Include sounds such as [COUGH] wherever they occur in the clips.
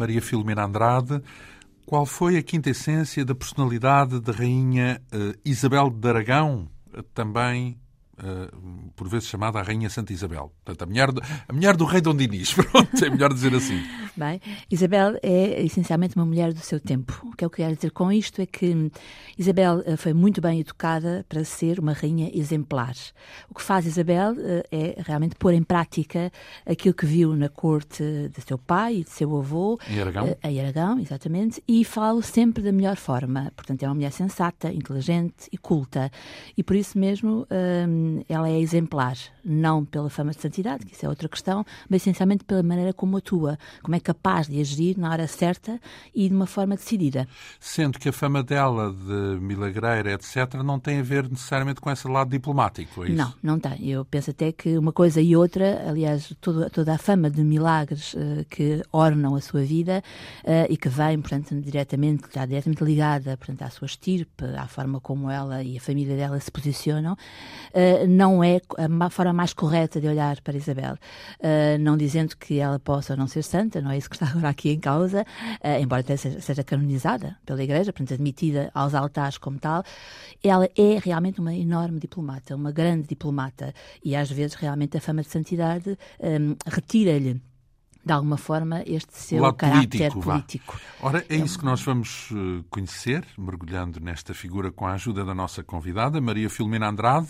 Maria Filomena Andrade. Qual foi a quinta essência da personalidade da rainha uh, Isabel de Aragão, também uh, por vezes chamada a Rainha Santa Isabel. Portanto, a mulher do, a mulher do rei Dom Dinis. [LAUGHS] Pronto, é melhor dizer assim. Bem, Isabel é essencialmente uma mulher do seu tempo. O que eu quero dizer com isto é que Isabel eh, foi muito bem educada para ser uma rainha exemplar. O que faz Isabel uh, é realmente pôr em prática aquilo que viu na corte de seu pai e de seu avô. Em Aragão. Uh, em Aragão, exatamente. E falo sempre da melhor forma. Portanto, é uma mulher sensata, inteligente e culta. E por isso mesmo ela é exemplar, não pela fama de santidade, que isso é outra questão, mas essencialmente pela maneira como atua, como é capaz de agir na hora certa e de uma forma decidida. Sendo que a fama dela de milagreira, etc., não tem a ver necessariamente com esse lado diplomático, é isso? Não, não tem. Eu penso até que uma coisa e outra, aliás, toda, toda a fama de milagres uh, que ornam a sua vida uh, e que vem, portanto, diretamente, está diretamente ligada, portanto, à sua estirpe, à forma como ela e a família dela se posicionam, uh, não é a forma mais correta de olhar para Isabel. Não dizendo que ela possa não ser santa, não é isso que está agora aqui em causa, uh, embora até seja, seja, canonizada pela Igreja, portanto, admitida aos altares como tal. Ela é realmente uma enorme diplomata, uma grande diplomata, e às vezes realmente a fama de santidade um, retira-lhe de alguma forma, este seu Lado caráter político. político. Ora, é isso que nós vamos eh, conhecer, mergulhando nesta figura com a ajuda da nossa convidada, Maria Filomena Andrade.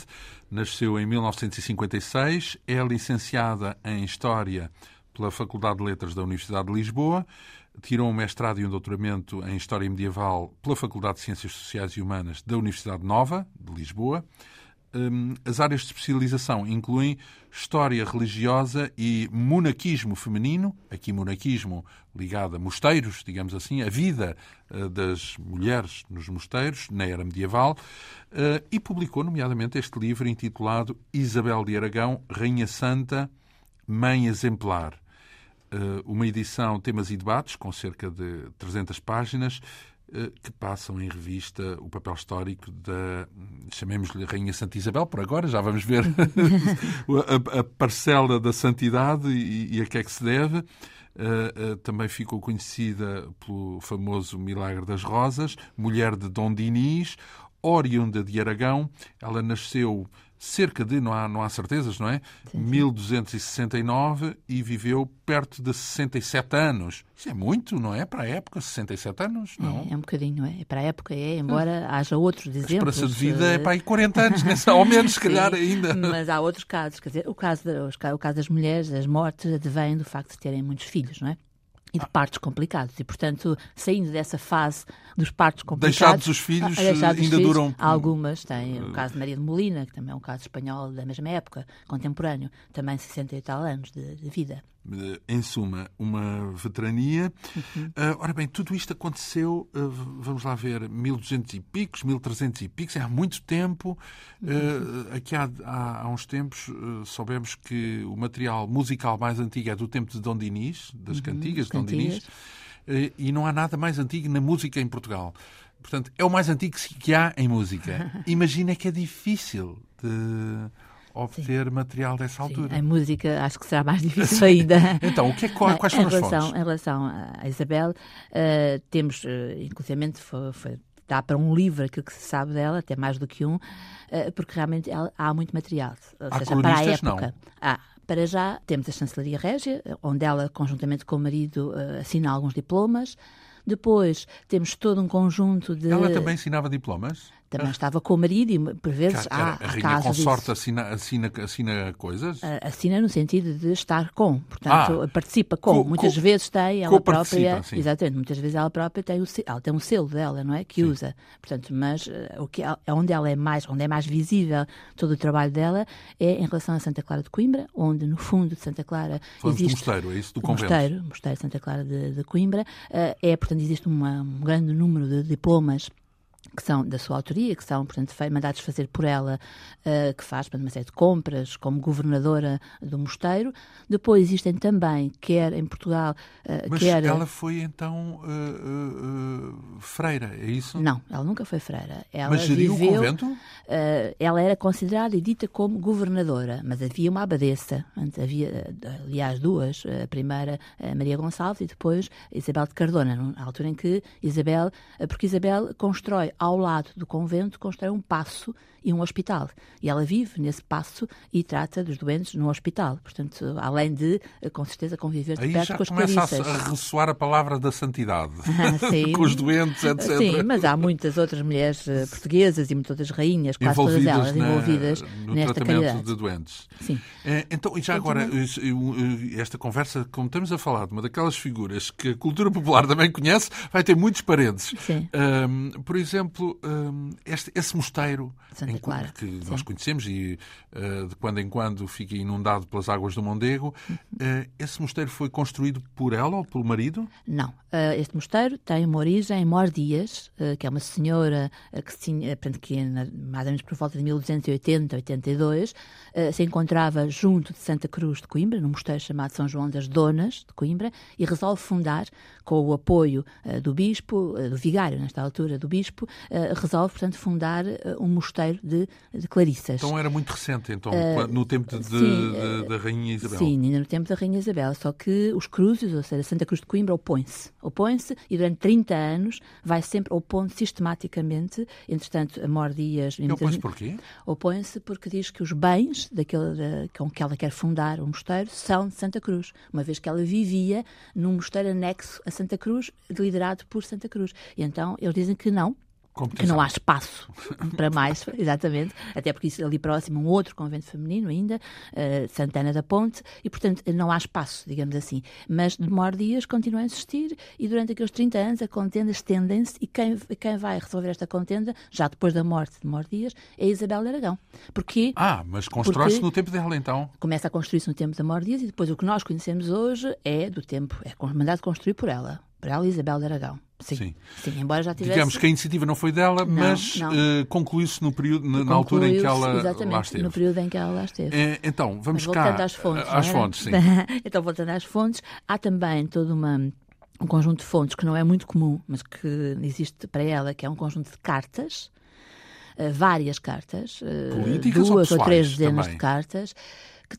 Nasceu em 1956, é licenciada em História pela Faculdade de Letras da Universidade de Lisboa, tirou um mestrado e um doutoramento em História Medieval pela Faculdade de Ciências Sociais e Humanas da Universidade Nova, de Lisboa. Hum, as áreas de especialização incluem história religiosa e monaquismo feminino, aqui monaquismo ligado a mosteiros, digamos assim, a vida eh, das mulheres nos mosteiros na era medieval, eh, e publicou, nomeadamente, este livro intitulado Isabel de Aragão, Rainha Santa, Mãe Exemplar. Eh, uma edição Temas e Debates, com cerca de 300 páginas, eh, que passam em revista o papel histórico da, chamemos-lhe Rainha Santa Isabel, por agora, já vamos ver [LAUGHS] a, a, parcela da santidade e, e, a que é que se deve. Uh, uh, também ficou conhecida pelo famoso Milagre das Rosas, mulher de Dom Dinis, oriunda de Aragão. Ela nasceu cerca de, não há, não há certezas, não é? Sim, sim. 1269 e viveu perto de 67 anos. Isso é muito, não é? Para a época, 67 anos, não? É, é um bocadinho, é? Para a época é, embora é. haja outros exemplos. A esperança de vida é para aí 40 anos, nessa, ou menos, [LAUGHS] se calhar, ainda. Mas há outros casos, quer dizer, o caso, o caso das mulheres, as mortes, advém do facto de terem muitos filhos, não é? E de partos complicados. E, portanto, saindo dessa fase dos partos complicados... Deixados os filhos, ah, deixados ainda filhos, duram... Algumas têm. O caso de Maria de Molina, que também é um caso espanhol da mesma época, contemporâneo, também 60 e tal anos de, de vida. Eh, em suma, uma veterania. Uhum. Uh, ora bem, tudo isto aconteceu, uh, vamos lá ver, 1200 e picos, 1300 e picos, é há muito tempo. Uh, aqui há, há, há, uns tempos soubemos que o material musical mais antigo é do tempo de Dom Dinis, das uhum, cantigas de Dom Dinis, e não há nada mais antigo na música em Portugal. Portanto, é o mais antigo que há em música. [LAUGHS] Imagina que é difícil de obter Sim. material dessa altura. Sim, a música acho que será mais [LAUGHS] difícil ainda. então, o que é, quais são as relação, fontes? Em relação à Isabel, uh, temos, uh, inclusive, foi, foi, dá para um livro aquilo que se sabe dela, até mais do que um, uh, porque realmente há muito material. Ou há seja, para a época. Há, para já, temos a Chancelaria Régia, onde ela, conjuntamente com o marido, assina alguns diplomas. Depois temos todo um conjunto de. Ela também assinava diplomas? Também estava com o marido e, por vezes, há, a casos consorte assina, assina, assina coisas? Assina no sentido de estar com, portanto, ah, participa com. Co, muitas co, vezes tem ela própria, sim. exatamente, muitas vezes ela própria tem o ela tem um selo dela, não é, que sim. usa. Portanto, mas uh, o que é onde ela é mais, onde é mais visível todo o trabalho dela é em relação a Santa Clara de Coimbra, onde no fundo de Santa Clara Falamos existe do mosteiro, é isso do convento. Mosteiro, mosteiro de Santa Clara de, de Coimbra, uh, é portanto existe uma, um grande número de diplomas que são da sua autoria, que são, portanto, mandados fazer por ela, uh, que faz portanto, uma série de compras como governadora do mosteiro. Depois existem também, quer em Portugal, uh, Mas quer... ela foi, então, uh, freira, é isso? Não, ela nunca foi freira. Ela Mas geriu viveu, o convento? ela era considerada e dita como governadora, mas havia uma abadesa. Havia, aliás, duas. A primeira, Maria Gonçalves, e depois Isabel de Cardona, na altura em que Isabel... Porque Isabel constrói ao lado do convento, constrói um passo e um hospital. E ela vive nesse passo e trata dos doentes no hospital. Portanto, além de, com certeza, conviver de Aí perto com as começa clarissas. a ressoar a palavra da santidade. [LAUGHS] [LAUGHS] Sim. com os doentes, etc. Sim, mas há muitas outras mulheres uh, portuguesas e muitas outras rainhas, quase todas envolvidas elas na- envolvidas no nesta tratamento caridade. de doentes. Sim. Eh, Então, e já agora, eh, eh, esta conversa, como estamos a falar de uma daquelas figuras que a cultura popular também conhece, vai ter muitos parentes. Sim. Ahm, por exemplo, ahm, este- esse mosteiro Santa em- Clara. que Sim. nós conhecemos e eh, de quando em quando fica inundado pelas águas do Mondego, eh, esse mosteiro foi construído por ela ou pelo marido? Não. Uh, este mosteiro tem uma origem em Mor Dias, uh, que é uma senhora uh, que, tinha, que na- mais ou menos por volta de 1280, 82, uh, se encontrava junto de Santa Cruz de Coimbra, num mosteiro chamado São João das Donas de Coimbra, e resolve fundar, com o apoio uh, do bispo, uh, do vigário, nesta altura, do bispo, uh, resolve, portanto, fundar uh, um mosteiro de, de clarissas. Então era muito recente, então, quando- no tempo de- sim, de- da Rainha Isabel. Sim, ainda no tempo da Rainha Isabel. Só que os cruzes, ou seja, Santa Cruz de Coimbra, opõe-se. Opõe-se e durante 30 anos vai sempre opondo sistematicamente. Entretanto, a Mor Dias... E opõe-se porquê? Opõe-se porque diz que os bens daquele, da- com que ela quer fundar o mosteiro são de Santa Cruz, uma vez que ela vivia num mosteiro anexo a Santa Cruz, liderado por Santa Cruz. E então eles dizem que não, que não há espaço [LAUGHS] para mais, exatamente, até porque isso ali próximo um outro convento feminino ainda, eh, Santana da Ponte, e portanto não há espaço, digamos assim. Mas de Mor Dias continua a existir. E durante aqueles 30 anos a contenda estendem-se e quem, quem vai resolver esta contenda, já depois da morte de Mor Dias, é Isabel de Aragão. Porque Ah, mas constrói-se no tempo dela, então. começa a construir-se no tempo da Mor Dias e depois o que nós conhecemos hoje é do tempo, é mandado construir por ela, por ela Isabel de Aragão. Sim, Sim. sim. embora já tivesse... Digamos que a iniciativa não foi dela, Não, mas eh, concluiu-se no período, na, na altura em que ela exatamente, lá esteve. no período em que ela lá esteve. Eh, então, vamos Mas cá. voltando às fontes. Às é? fontes, sim. [LAUGHS] então, voltando às fontes, há também todo uma, um conjunto de fontes que não é muito comum, mas que existe para ela, que é um conjunto de cartas, eh, várias cartas, Políticas ou duas ou, pessoais três dezenas também? de cartas, que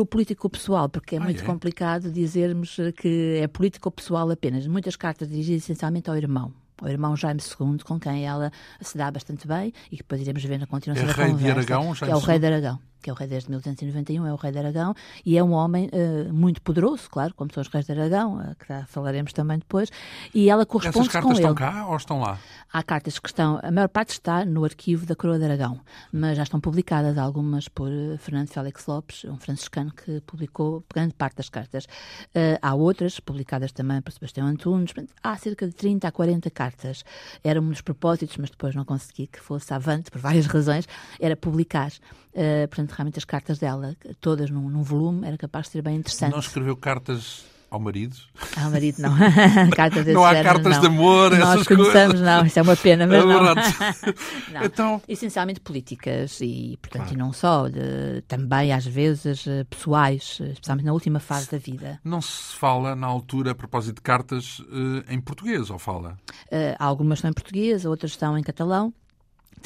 o político pessoal, porque é Ah, muito é? complicado dizermos eh, que é político pessoal apenas. Muitas cartas dirigidas essencialmente ao irmão. Ao irmão Jaime II, com quem ela se dá bastante bem e que depois iremos ver na continuação É da rei de conversa. Aragão, que Jaime é o rei de Aragão, que é o rei desde 1291, é o rei de Aragão, e é um homem eh, muito poderoso, claro, como são os reis de Aragão, eh, que já falaremos também depois, e ela Essas corresponde com cartas ele. estão cá ou estão lá? Há cartas que estão, a maior parte está no arquivo da Coroa de Aragão, mas já estão publicadas algumas por eh, Fernando Félix Lopes, um franciscano que publicou grande parte das cartas. Eh, há outras publicadas também por Sebastião Antunes, portanto, há cerca de 30 a 40 cartas. Era um dos propósitos, mas depois não consegui que fosse avante, por várias [LAUGHS] razões, era publicar. Eh, portanto, realmente as cartas dela, todas num, num volume, era capaz de ser bem interessante. Não escreveu cartas ao marido? Ao marido, não. [LAUGHS] cartas Não há género, cartas não. de amor, Nós essas conhecemos, coisas. não, isso é uma pena, mas não. [LAUGHS] Não. Então- Essencialmente políticas e, portanto, Claro. e não só, de- também às vezes eh, pessoais, eh, especialmente na última fase da vida. Não se fala, na altura, a propósito de cartas, eh, em português, ou fala? Eh, algumas estão em português, outras estão em catalão.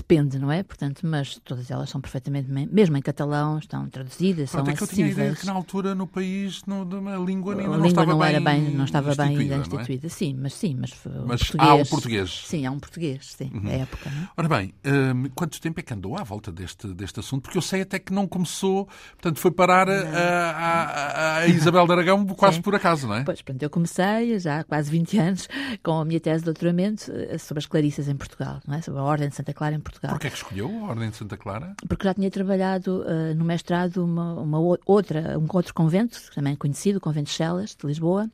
Depende, não é? Portanto, mas todas elas são perfeitamente, me- mesmo em catalão, estão traduzidas, Pronto, são é que eu tinha a ideia de acessíveis. que na altura no país não, a língua ainda a não língua estava não bem era bem, não estava bem instituída, é? instituída. Sim, mas sim, mas, Mas há o português. Sim, há um português, sim, da época. Não é? Ora bem, hum, quanto tempo é que andou à volta deste, deste assunto? Porque eu sei até que não começou, portanto, foi parar a, a- a- a Isabel de Aragão quase Sim. por acaso, não é? Pois, pronto, eu comecei já há quase 20 anos com a minha tese de doutoramento eh, sobre as Clarissas em Portugal, não é? sobre a Ordem de Santa Clara em Portugal. Porquê é que escolheu a Ordem de Santa Clara? Porque já tinha trabalhado eh, no mestrado uma, uma outra, um outro convento, também conhecido, o Convento de Chelas, de Lisboa,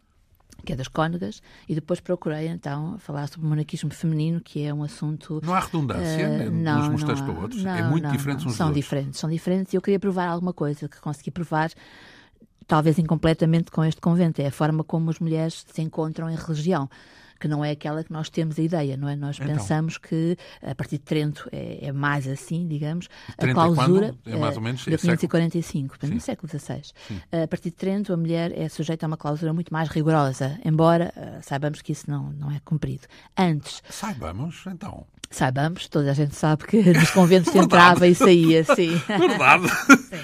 que é das Cónegas, e depois procurei então falar sobre o monarquismo feminino, que é um assunto Não há redundância eh, não, uns não mosteiros para outros? Não, é muito não, diferentes não. uns São dos outros. diferentes, são diferentes e eu queria provar alguma coisa que consegui provar, talvez incompletamente com este convento, é a forma como as mulheres se encontram em religião. Que não é aquela que nós temos a ideia, não é? Nós Então. pensamos que a partir de Trento é, é mais assim, digamos, Trento é a clausura quando? É mais ou menos de é século? 1545, portanto, no século XVI. A partir de Trento, a mulher é sujeita a uma clausura muito mais rigorosa, embora eh, saibamos que isso não, não é cumprido. Antes, Saibamos, então. saibamos, toda a gente sabe que [LAUGHS] nos conventos entrava e saía, sim. [LAUGHS] Verdade.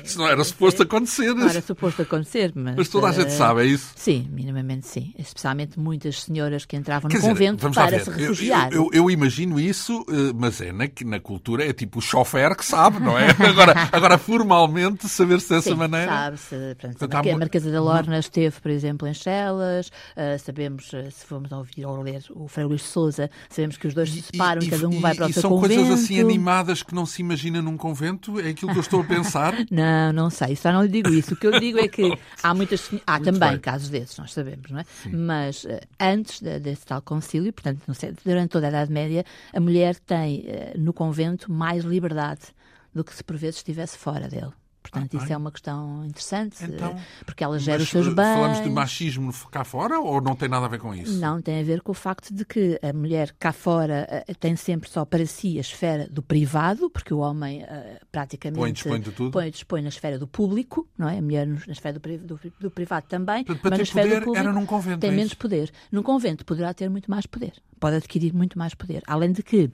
Isso não era suposto acontecer. Não era suposto acontecer, mas. Mas toda a gente eh, sabe, é isso? Sim, minimamente sim. Especialmente muitas senhoras que entravam Quer no dizer, convento para se Eu- refugiar. Eu, eu- eu imagino isso, eh, mas é na, na cultura, é tipo o chofer que sabe, não é? [LAUGHS] Agora, agora formalmente, saber-se dessa Sim, maneira. sabe-se. Portanto, a Marquesa da Lorna esteve, por exemplo, em Chelas. ah, sabemos, ah, se formos ouvir ou ler o Frei Luís de Souza, sabemos que os dois se separam e, cada um vai para o e seu são convento. coisas assim animadas que não se imagina num convento? É aquilo que eu estou a pensar? [LAUGHS] Não, não sei, só não lhe digo isso. O que eu digo é que [LAUGHS] há muitas. Há Muito também bem. casos desses, nós sabemos, não é? Mas eh, antes de- desse tal concílio, portanto, durante toda a Idade Média, a mulher tem eh, no convento mais liberdade do que se por vezes estivesse fora dele. Portanto, Ah, isso bem. é uma questão interessante, Então, eh, porque ela gera os seus eh, bens. Falamos de machismo cá fora ou não tem nada a ver com isso? Não, tem a ver com o facto de que a mulher cá fora eh, tem sempre só para si a esfera do privado, porque o homem eh, praticamente Põe e dispõe de tudo. põe dispõe na esfera do público, não é? A mulher na esfera do, do- do privado também, Portanto, mas na esfera poder, do público era num convento, tem é menos poder. Num convento poderá ter muito mais poder, pode adquirir muito mais poder. Além de que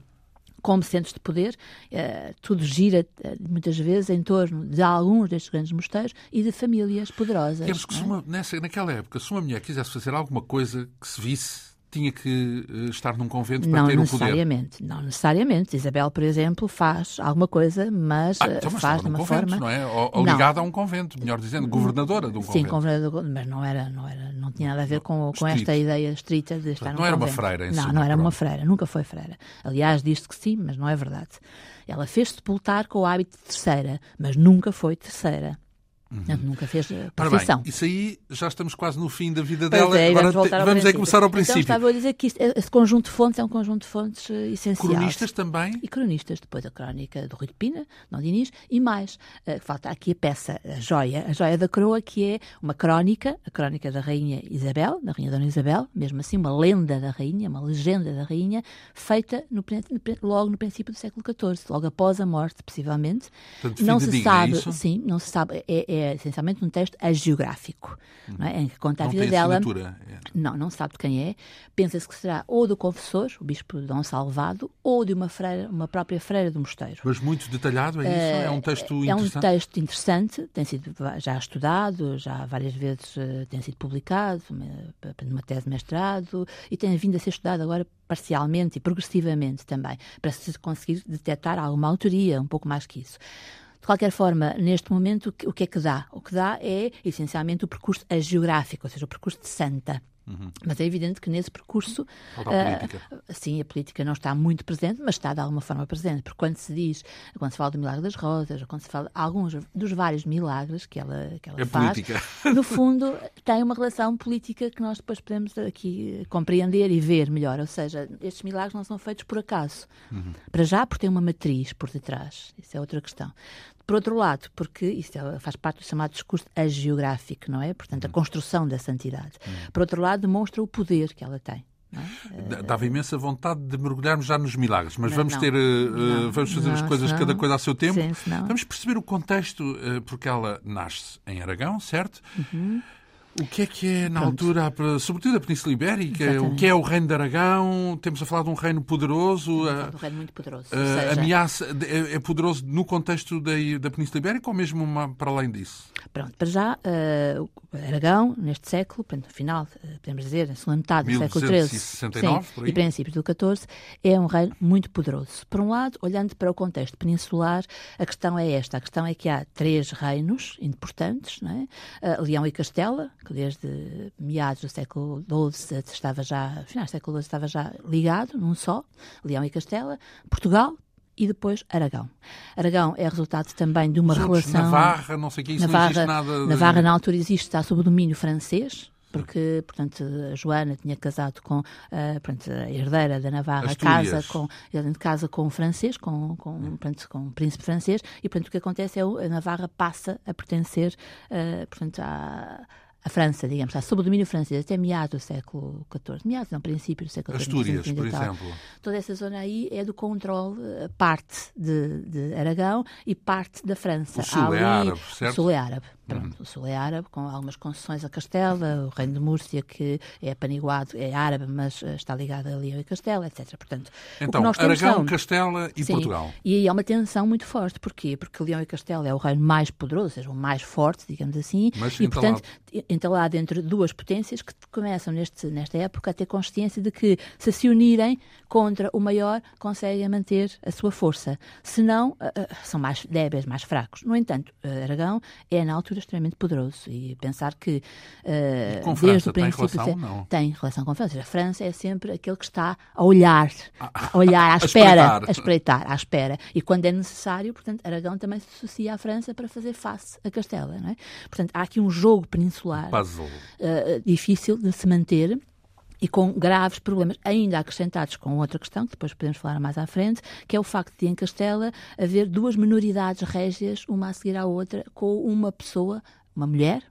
como centros de poder, eh, tudo gira eh, muitas vezes em torno de alguns destes grandes mosteiros e de famílias poderosas. Que é? uma- nessa, naquela época, se uma mulher quisesse fazer alguma coisa que se visse, tinha que eh, estar num convento para Não ter o poder. necessariamente, não necessariamente. Isabel, por exemplo, faz alguma coisa, mas Ah, eh, então, mas faz de uma convento, forma. não é? Ou, ou Não. ligada a um convento, melhor dizendo, governadora de um Sim, convento. governador, mas não era, não era, não tinha nada a ver com, com esta ideia estrita de estar Não num era uma convento. freira, em Não, não era uma pronto. freira, nunca foi freira. Aliás, diz-se que sim, mas não é verdade. Ela fez sepultar com o hábito de terceira, mas nunca foi terceira. Portanto, nunca fez eh, Uhum. Profissão. bem, isso aí já estamos quase no fim da vida Pois dela. é, Agora vamos te- vamos é começar ao Então, princípio. estava a dizer que isto- esse conjunto de fontes é um conjunto de fontes eh, essencial. Cronistas também. E cronistas, depois a crónica do Rui de Pina, Dom Dinis, e mais. eh, falta aqui a peça, a joia, a joia da coroa, que é uma crónica, a crónica da Rainha Isabel, da Rainha Dona Isabel, mesmo assim, uma lenda da Rainha, uma legenda da Rainha, feita no logo no princípio do século XIV, logo após a morte, possivelmente. Portanto, não se é sabe, isso? sim, não se sabe, é, é essencialmente um texto agiográfico, não é? em que conta a Não vida tem dela. assinatura. É. Não, não sabe de quem é. Pensa-se que será ou do confessor, o bispo Dom Salvado, ou de uma freira, uma própria freira do mosteiro. Mas muito detalhado, é isso? É um texto É um interessante. texto interessante, tem sido já estudado, já várias vezes eh, tem sido publicado, pa- numa tese de mestrado, e tem vindo a ser estudado agora parcialmente e progressivamente também, para se conseguir detectar alguma autoria, um pouco mais que isso. De qualquer forma, neste momento, o que- é que dá? O que dá é, essencialmente, o percurso agiográfico, ou seja, o percurso de santa. Mas é evidente que nesse percurso, política. sim, a política não está muito presente, mas está de alguma forma presente, porque quando se diz, quando se fala do milagre das rosas, ou quando se fala de alguns dos vários milagres que ela, que ela É faz, política. [LAUGHS] no fundo tem uma relação política que nós depois podemos aqui compreender e ver melhor. Ou seja, estes milagres não são feitos por acaso. Para já, porque tem uma matriz por detrás. Isso é outra questão. Por outro lado, porque isso é- faz parte do chamado discurso agiográfico, não é? Portanto, a construção da santidade. Por outro lado, demonstra o poder que ela tem. é? Dava imensa vontade de mergulharmos já nos milagres, mas Não, vamos ter, eh, Não, vamos fazer as não, coisas senão- cada coisa a seu tempo. Sim, Vamos perceber o contexto, eh, porque ela nasce em Aragão, certo? O que é que é, na. Pronto. altura, sobretudo a Península Ibérica, o Exatamente. que é o reino de Aragão? Temos a falar de um reino poderoso. É um reino muito poderoso. seja, ameaça é, é poderoso no contexto da, da Península Ibérica ou mesmo uma- para além disso? Pronto, para já, o Aragão, neste século, portanto, no final, eh, podemos dizer, na segunda metade do século XIII 1269, sim, por aí. e princípios do XIV, é um reino muito poderoso. Por um lado, olhando para o contexto peninsular, a questão é esta. A questão é que há três reinos importantes, não é? Eh, Leão e Castela, que desde meados do século XII estava já, finais do século XII estava já ligado num só, Leão e Castela, Portugal, e depois Aragão. Aragão é resultado também de uma Os outros, relação... Navarra, não sei o que, isso não Navarra, existe nada. de- Navarra na altura existe, está sob o domínio francês, porque, portanto, a Joana tinha casado com ah, portanto, a herdeira da Navarra, Astúrias. casa com, casa com um francês, com, com, portanto, com um príncipe francês, e portanto o que acontece é o- a Navarra passa a pertencer, ah, portanto, à, a França, digamos, está sob o domínio francês até meados do século XIV, meados, não, princípio do século XIV. Astúrias, por exemplo. Toda essa zona aí é do controle, eh, parte de, de Aragão e parte da França. O sul é árabe, certo? O sul é árabe. Pronto, uhum. o sul é árabe, com algumas concessões a Castela, o reino de Múrcia, que é apaniguado, é árabe, mas eh, está ligado a Leão e Castela, etc. Portanto, então, Aragão, são... Castela e Sim, Portugal. E aí há uma tensão muito forte. Porquê? Porque Leão e Castela é o reino mais poderoso, ou seja, o mais forte, digamos assim, mas e, portanto, entalado entre duas potências que começam neste, nesta época a ter consciência de que, se se unirem contra o maior, conseguem manter a sua força. Se não, uh, uh, são mais débeis, mais fracos. No entanto, Aragão é, na altura, extremamente poderoso. E pensar que uh, com desde o princípio tem relação, não? tem relação com a França. A França é sempre aquele que está a olhar, a olhar à [LAUGHS] espera, a espreitar. a espreitar, à espera. E quando é necessário, portanto, Aragão também se associa à França para fazer face a Castela. Não é? Portanto, há aqui um jogo peninsular uh, difícil de se manter e com graves problemas, ainda acrescentados com outra questão, que depois podemos falar mais à frente, que é o facto de em Castela haver duas minoridades régias, uma a seguir à outra, com uma pessoa, uma mulher,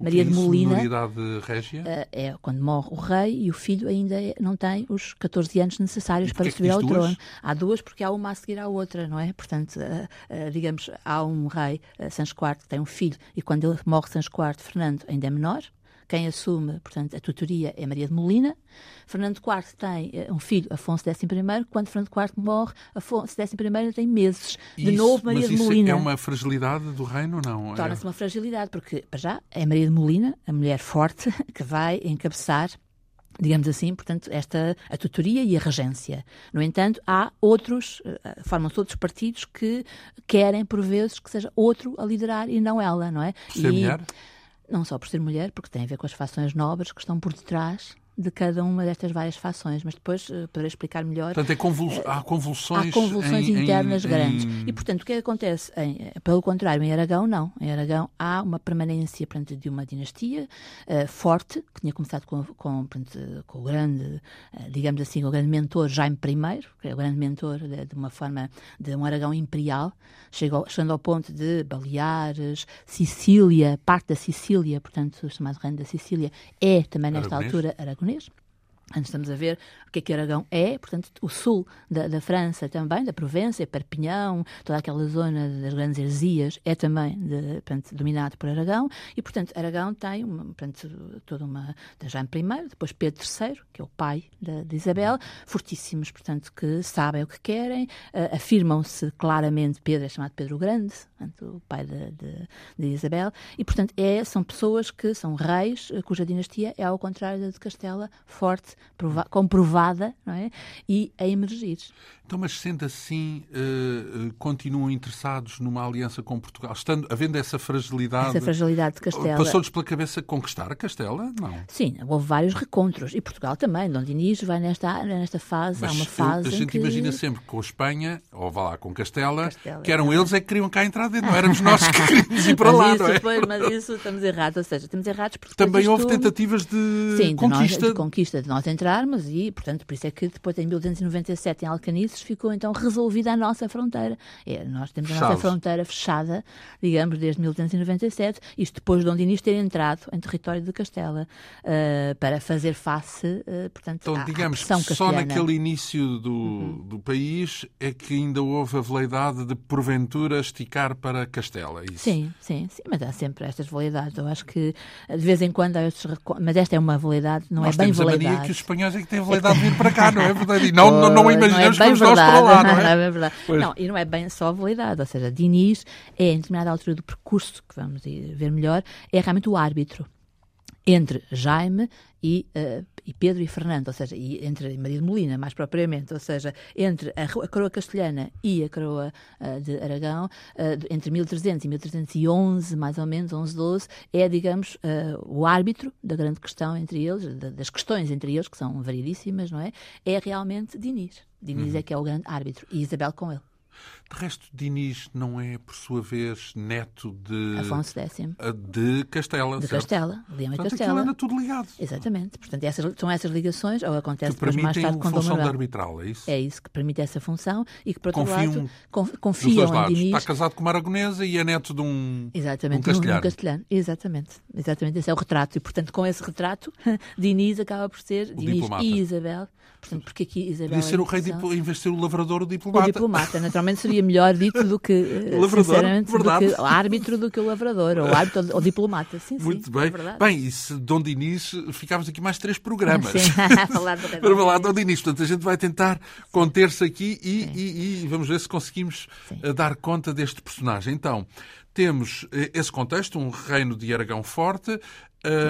Maria de Molina. Minoridade régia? Eh, é quando morre o rei e o filho ainda é, não tem os 14 anos necessários para é subir ao duas? trono. Há duas porque há uma a seguir à outra, não é? Portanto, uh, uh, digamos, há um rei, Sancho IV, que tem um filho e quando ele morre, Sancho IV, Fernando ainda é menor, quem assume, portanto, a tutoria é Maria de Molina. Fernando IV tem uh, um filho, Afonso X. Quando Fernando IV morre, Afonso X tem meses. De isso, novo, Maria de Molina. é uma fragilidade do reino, não? É? Torna-se uma fragilidade, porque, para já, é Maria de Molina, a mulher forte, [LAUGHS] que vai encabeçar digamos assim, portanto, esta a tutoria e a regência. No entanto, há outros, uh, formam-se outros partidos que querem, por vezes, que seja outro a liderar e não ela, não é? Ser e? Não só por ser mulher, porque tem a ver com as fações nobres que estão por detrás de cada uma destas várias fações, mas depois uh, poderei explicar melhor. Portanto, é uh, há convulsões, há convulsões em, internas em, grandes. Em... E, portanto, o que acontece? Em, eh, pelo contrário, em Aragão, não. Em Aragão há uma permanência portanto, de uma dinastia uh, forte, que tinha começado com, com, portanto, com o grande, digamos assim, o grande mentor Jaime I, que é o grande mentor de, de uma forma de um Aragão imperial, chegou, chegando ao ponto de Baleares, Sicília, parte da Sicília, portanto, o chamado Reino da Sicília, é também nesta Aragonês. altura aragonês. Antes estamos a ver o que é que Aragão é, portanto, o sul da, da França também, da Provença, Perpignan, toda aquela zona das grandes heresias é também de, portanto, dominado por Aragão, e, portanto, Aragão tem uma, portanto, toda uma. Jaime I, depois Pedro III, que é o pai de, de Isabel, fortíssimos, portanto, que sabem o que querem, uh, afirmam-se claramente. Pedro é chamado Pedro Grande, portanto, o pai de, de, de Isabel, e, portanto, é, são pessoas que são reis, cuja dinastia é, ao contrário da de Castela, forte comprovada não é? e a emergir. Então, mas sendo assim, uh, continuam interessados numa aliança com Portugal? Estando, havendo essa fragilidade. Essa fragilidade de Castela. Passou-lhes pela cabeça conquistar a Castela? Não. Sim, houve vários recontros. E Portugal também. Dom Dinis vai nesta, nesta fase. Mas há uma fase. A gente que... imagina sempre com a Espanha, ou vá lá com Castela, Castela que eram é. eles é que queriam cá entrar dentro. Não éramos nós que queríamos ir para [LAUGHS] mas lá, isso, não é? Pois, mas isso estamos errados. Ou seja, estamos errados porque. Também isto... houve tentativas de Sim, conquista. De, nós, de conquista de nós entrarmos e, portanto, por isso é que depois em 1297 em Alcanices ficou então resolvida a nossa fronteira. É, nós temos a nossa fronteira fechada, digamos, desde 1297, isto depois de Dom Dinis ter entrado em território de Castela uh, para fazer face, uh, portanto, então, à, digamos à só naquele início do, uhum. do país é que ainda houve a veleidade de porventura esticar para Castela. É isso. Sim, sim, sim, mas há sempre estas veleidades. Eu acho que de vez em quando há estes mas esta é uma veleidade, não nós é bem temos veleidade. a mania que os espanhóis é que têm veleidade de vir para cá, não é verdade? E não, não, não imaginamos não é que nós para lá, não é? Não, [LAUGHS] é verdade. não, e não é bem só a validade, ou seja, Diniz é, em determinada altura do percurso, que vamos ver melhor, é realmente o árbitro entre Jaime e, uh, e, Pedro e Fernando, ou seja, e entre Maria de Molina, mais propriamente, ou seja, entre a, coroa castelhana e a coroa uh, de Aragão, uh, entre 1300 e 1311, mais ou menos, 11, 12, é, digamos, o árbitro da grande questão entre eles, das questões entre eles, que são variedíssimas, não é? É realmente Diniz. Diniz uhum. é que é o grande árbitro, e Isabel com ele. De resto, Dinis não é, por sua vez, neto de... Afonso X. De Castela, De certo? Castela, Leão e Portanto, Castela. aquilo anda tudo ligado. Exatamente. Portanto, essas, são essas ligações, ou acontece Que depois mais permitem tarde com função de Manuel. arbitral, é isso? É isso que permite essa função e que, por outro Confiam lado, confiam em. Diniz. Está casado com uma aragonesa e é neto de um, Exatamente, um num- num castelhano. castelhano. Exatamente, exatamente. Esse é o retrato. E, portanto, com esse retrato, [LAUGHS] Diniz acaba por ser Diniz diplomata. e Isabel. Portanto, porque aqui Isabel. Podia ser é o rei, em vez de ser o lavrador, o O diplomata. diplomata, naturalmente seria [LAUGHS] melhor dito do que, [LAUGHS] eh, sinceramente, do que árbitro do que o lavrador, ou árbitro ou diplomata. Sim, Muito sim, bem. É bem, e se Dom Dinis, ficámos aqui mais três programas. Sim, falar [LAUGHS] Para [LAUGHS] falar de. Dom Dinis. Portanto, a gente vai tentar conter-se aqui e, e- e vamos ver se conseguimos Sim. eh, dar conta deste personagem. Então, temos eh, esse contexto, um reino de Aragão forte.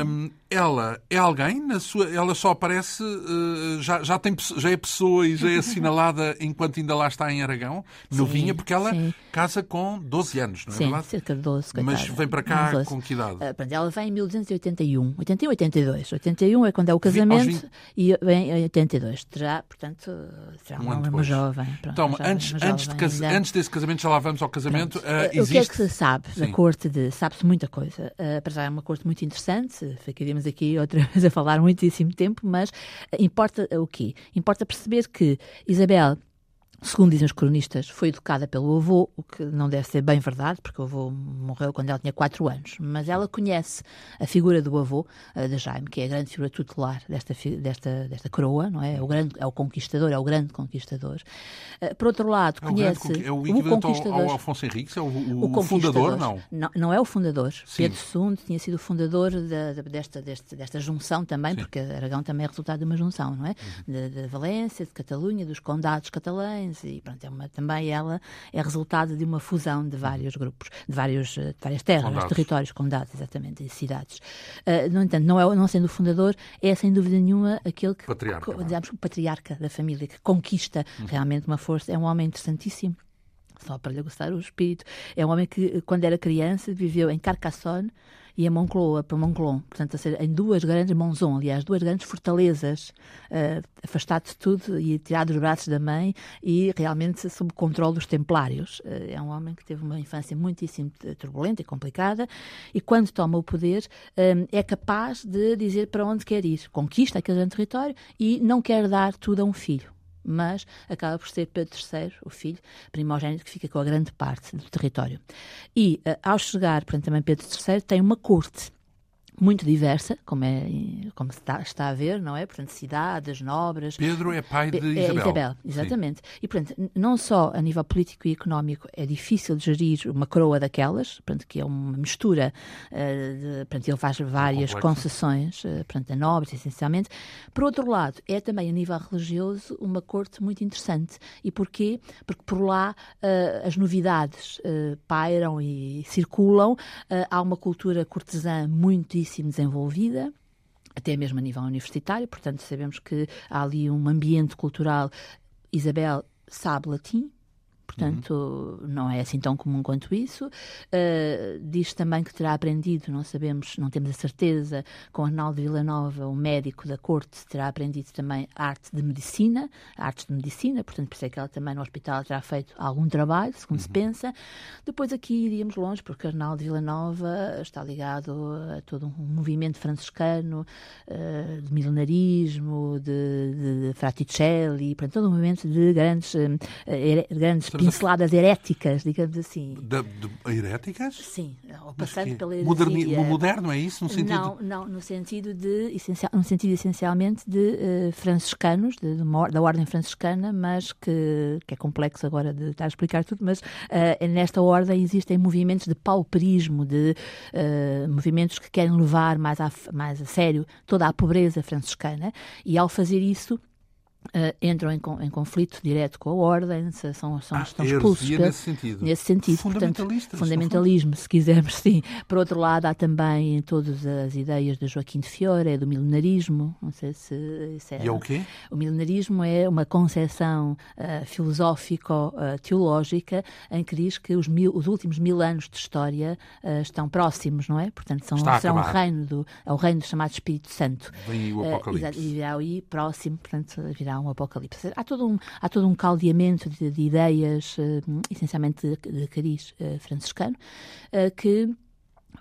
Hum, ela é alguém, na sua, ela só aparece, eh, já, já, tem, já é pessoa e já é assinalada [LAUGHS] enquanto ainda lá está em Aragão, novinha, porque ela sim. casa com 12 anos, não é Sim, verdade? cerca de 12, Mas coitada. vem para cá Uns 12. com que idade? Pronto, ela vem em 1281, 81 82. 81 é quando é o casamento 20. e vem em 82. Terá, portanto, será Um uma, jovem. Pronto, Então, uma jovem, antes, uma antes, de jovem antes desse casamento, já lá vamos ao casamento, Pronto. ah, Uh, O que é existe... que se sabe da Sim. corte de. Sabe-se muita coisa. Uh, para já é uma corte muito interessante, ficaríamos aqui outra vez a falar muitíssimo tempo, mas importa o quê? Importa perceber que Isabel. Segundo dizem os cronistas, foi educada pelo avô, o que não deve ser bem verdade, porque o avô morreu quando ela tinha 4 anos. Mas ela conhece a figura do avô, de Jaime, que é a grande figura tutelar desta, desta, desta coroa, não é? É o, grande, é o conquistador, é o grande conquistador. Uh, por outro lado, É o, conhece conqui- é o o equivalente ao, conquistador. ao Afonso Henriques, é o, o, O fundador, conquistador. não? não. Não é o fundador. Sim. Pedro II tinha sido o fundador da- da- desta, deste- desta junção também, porque Aragão também é resultado de uma junção, não é? Uhum. De, de Valência, de Catalunha, dos condados catalães e pronto, é uma, também ela é resultado de uma fusão de vários grupos, de, vários, eh, de várias terras, Condados. territórios, condados, exatamente, e cidades. Ah, no entanto, não, é, não sendo o fundador, é sem dúvida nenhuma aquele que, Patriarca, não é? digamos, o patriarca da família, que conquista Uhum. realmente uma força, é um homem interessantíssimo só para lhe aguçar o espírito. É um homem que, quando era criança, viveu em Carcassonne e em Moncloa, para Monclon. Portanto, a ser, em duas grandes, Monzon, aliás, duas grandes fortalezas, eh, afastado de tudo e tirado dos braços da mãe e realmente sob controle dos templários. Eh, é um homem que teve uma infância muitíssimo turbulenta e complicada e quando toma o poder eh, é capaz de dizer para onde quer ir. Conquista aquele grande território e não quer dar tudo a um filho mas acaba por ser Pedro III, o filho primogênito, que fica com a grande parte do território. E, eh, ao chegar, portanto, também Pedro III tem uma corte muito diversa, como, é, como está, está a ver, não é? Portanto, cidades, nobras, Pedro é pai de é, Isabel. Isabel, exatamente. E, portanto, não só a nível político e económico é difícil gerir uma coroa daquelas, portanto, que é uma mistura, eh, de, portanto, ele faz várias concessões, eh, portanto, a nobres, essencialmente. Por outro lado, é também a nível religioso uma corte muito interessante. E porquê? Porque por lá eh, as novidades pairam e circulam, há uma cultura cortesã muitíssimo desenvolvida, até mesmo a nível universitário, portanto sabemos que há ali um ambiente cultural. Isabel sabe latim, portanto não é assim tão comum quanto isso. Uh, diz também que terá aprendido, não sabemos, não temos a certeza, com Arnaldo Villanova, o médico da corte, terá aprendido também arte de medicina, artes de medicina, portanto por isso é que ela também no hospital terá feito algum trabalho, segundo se pensa. Depois aqui iríamos longe, porque Arnaldo Villanova está ligado a todo um movimento franciscano uh, de milenarismo, de, de, de Fraticelli, portanto todo um movimento de grandes, uh, grandes pinceladas heréticas, digamos assim. Da- de, heréticas? Sim, ou passando pela heresia... Moderno, é isso? No sentido... Não, não, no sentido de essencial, no sentido essencialmente de eh, franciscanos, de- de uma da ordem franciscana, mas que, que é complexo agora de estar a explicar tudo, mas eh, nesta ordem existem movimentos de pauperismo, de eh, movimentos que querem levar mais a, mais a sério toda a pobreza franciscana e ao fazer isso eh, entram em, em conflito direto com a ordem, se- são, são, Ah, estão a expulsos pelo- nesse sentido. nesse sentido. Portanto, Fundamentalistas, fundamentalismo, se quisermos, sim. Por outro lado, há também todas as ideias de Joaquim de Fiore, do milenarismo. Não sei se isso é. E é o quê? O milenarismo é uma concepção ah, filosófico-teológica em que diz que os, mil- os últimos mil anos de história ah, estão próximos, não é? Portanto, são, são o reino do, é o reino chamado Espírito Santo. Vem aí o Apocalipse. exato, e virá aí próximo, portanto, virá há um apocalipse. Há todo um, há todo um caldeamento de, de ideias, uh, essencialmente de, de cariz uh, franciscano, uh, que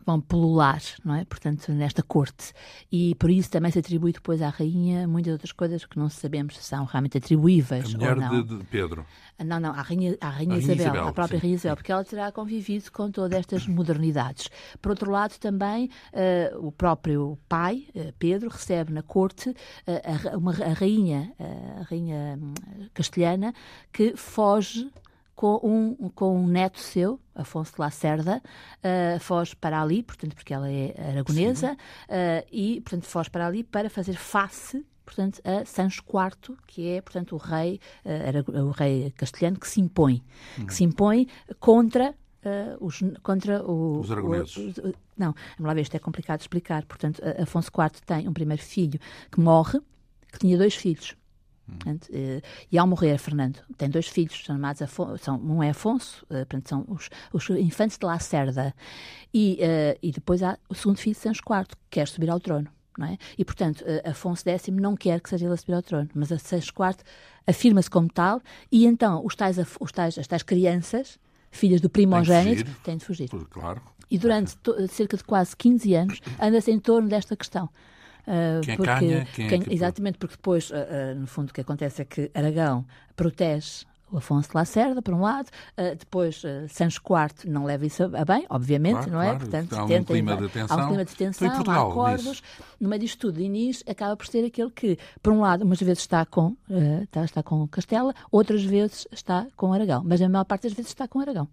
vão pulular, não é? Portanto, nesta corte. E por isso também se atribui depois à rainha muitas outras coisas que não sabemos se são realmente atribuíveis a mulher ou não. De, de Pedro. Ah, não, não, à rainha, à rainha, rainha Isabel, Isabel, à própria sim. rainha Isabel, porque ela terá convivido com todas estas [COUGHS] modernidades. Por outro lado, também uh, o próprio pai, uh, Pedro, recebe na corte uh, a, uma, a rainha, a rainha hum, castelhana, que foge com um, com um neto seu, Afonso de Lacerda, uh, foge para ali, portanto, porque ela é aragonesa, uh, e, portanto, foge para ali para fazer face portanto, a Sancho IV, que é, portanto, o rei, uh, o rei castelhano que se impõe, uhum. que se impõe contra Uh, os, contra o, os aragoneses. O, o, não, vamos lá ver, isto é complicado de explicar. Portanto, Afonso IV tem um primeiro filho que morre, que tinha dois filhos. Portanto, eh, e ao morrer, Fernando tem dois filhos chamados Afonso, são, um é Afonso, eh, portanto, são os, os infantes de Lacerda, e, uh, e depois há o segundo filho, Sancho IV, que quer subir ao trono. Não é? E, portanto, Afonso X não quer que seja ele a subir ao trono, mas a Sancho IV afirma-se como tal, e então os tais, os tais, as tais crianças, filhas do primogênito, têm de fugir. Claro. E durante cerca de quase 15 anos anda-se em torno desta questão. Uh, quem porque, ganha, quem, quem é Exatamente, porque depois, uh, uh, no fundo, o que acontece é que Aragão protege o Afonso de Lacerda, por um lado, uh, depois uh, Sancho IV não leva isso a bem, obviamente, claro, não é? Claro. Portanto, há um tenta, clima de tensão. Há um clima de tensão, Portugal, há acordos. No meio disto tudo, Inês acaba por ser aquele que, por um lado, umas vezes está com, uh, está, está com Castela, outras vezes está com Aragão, mas a maior parte das vezes está com Aragão.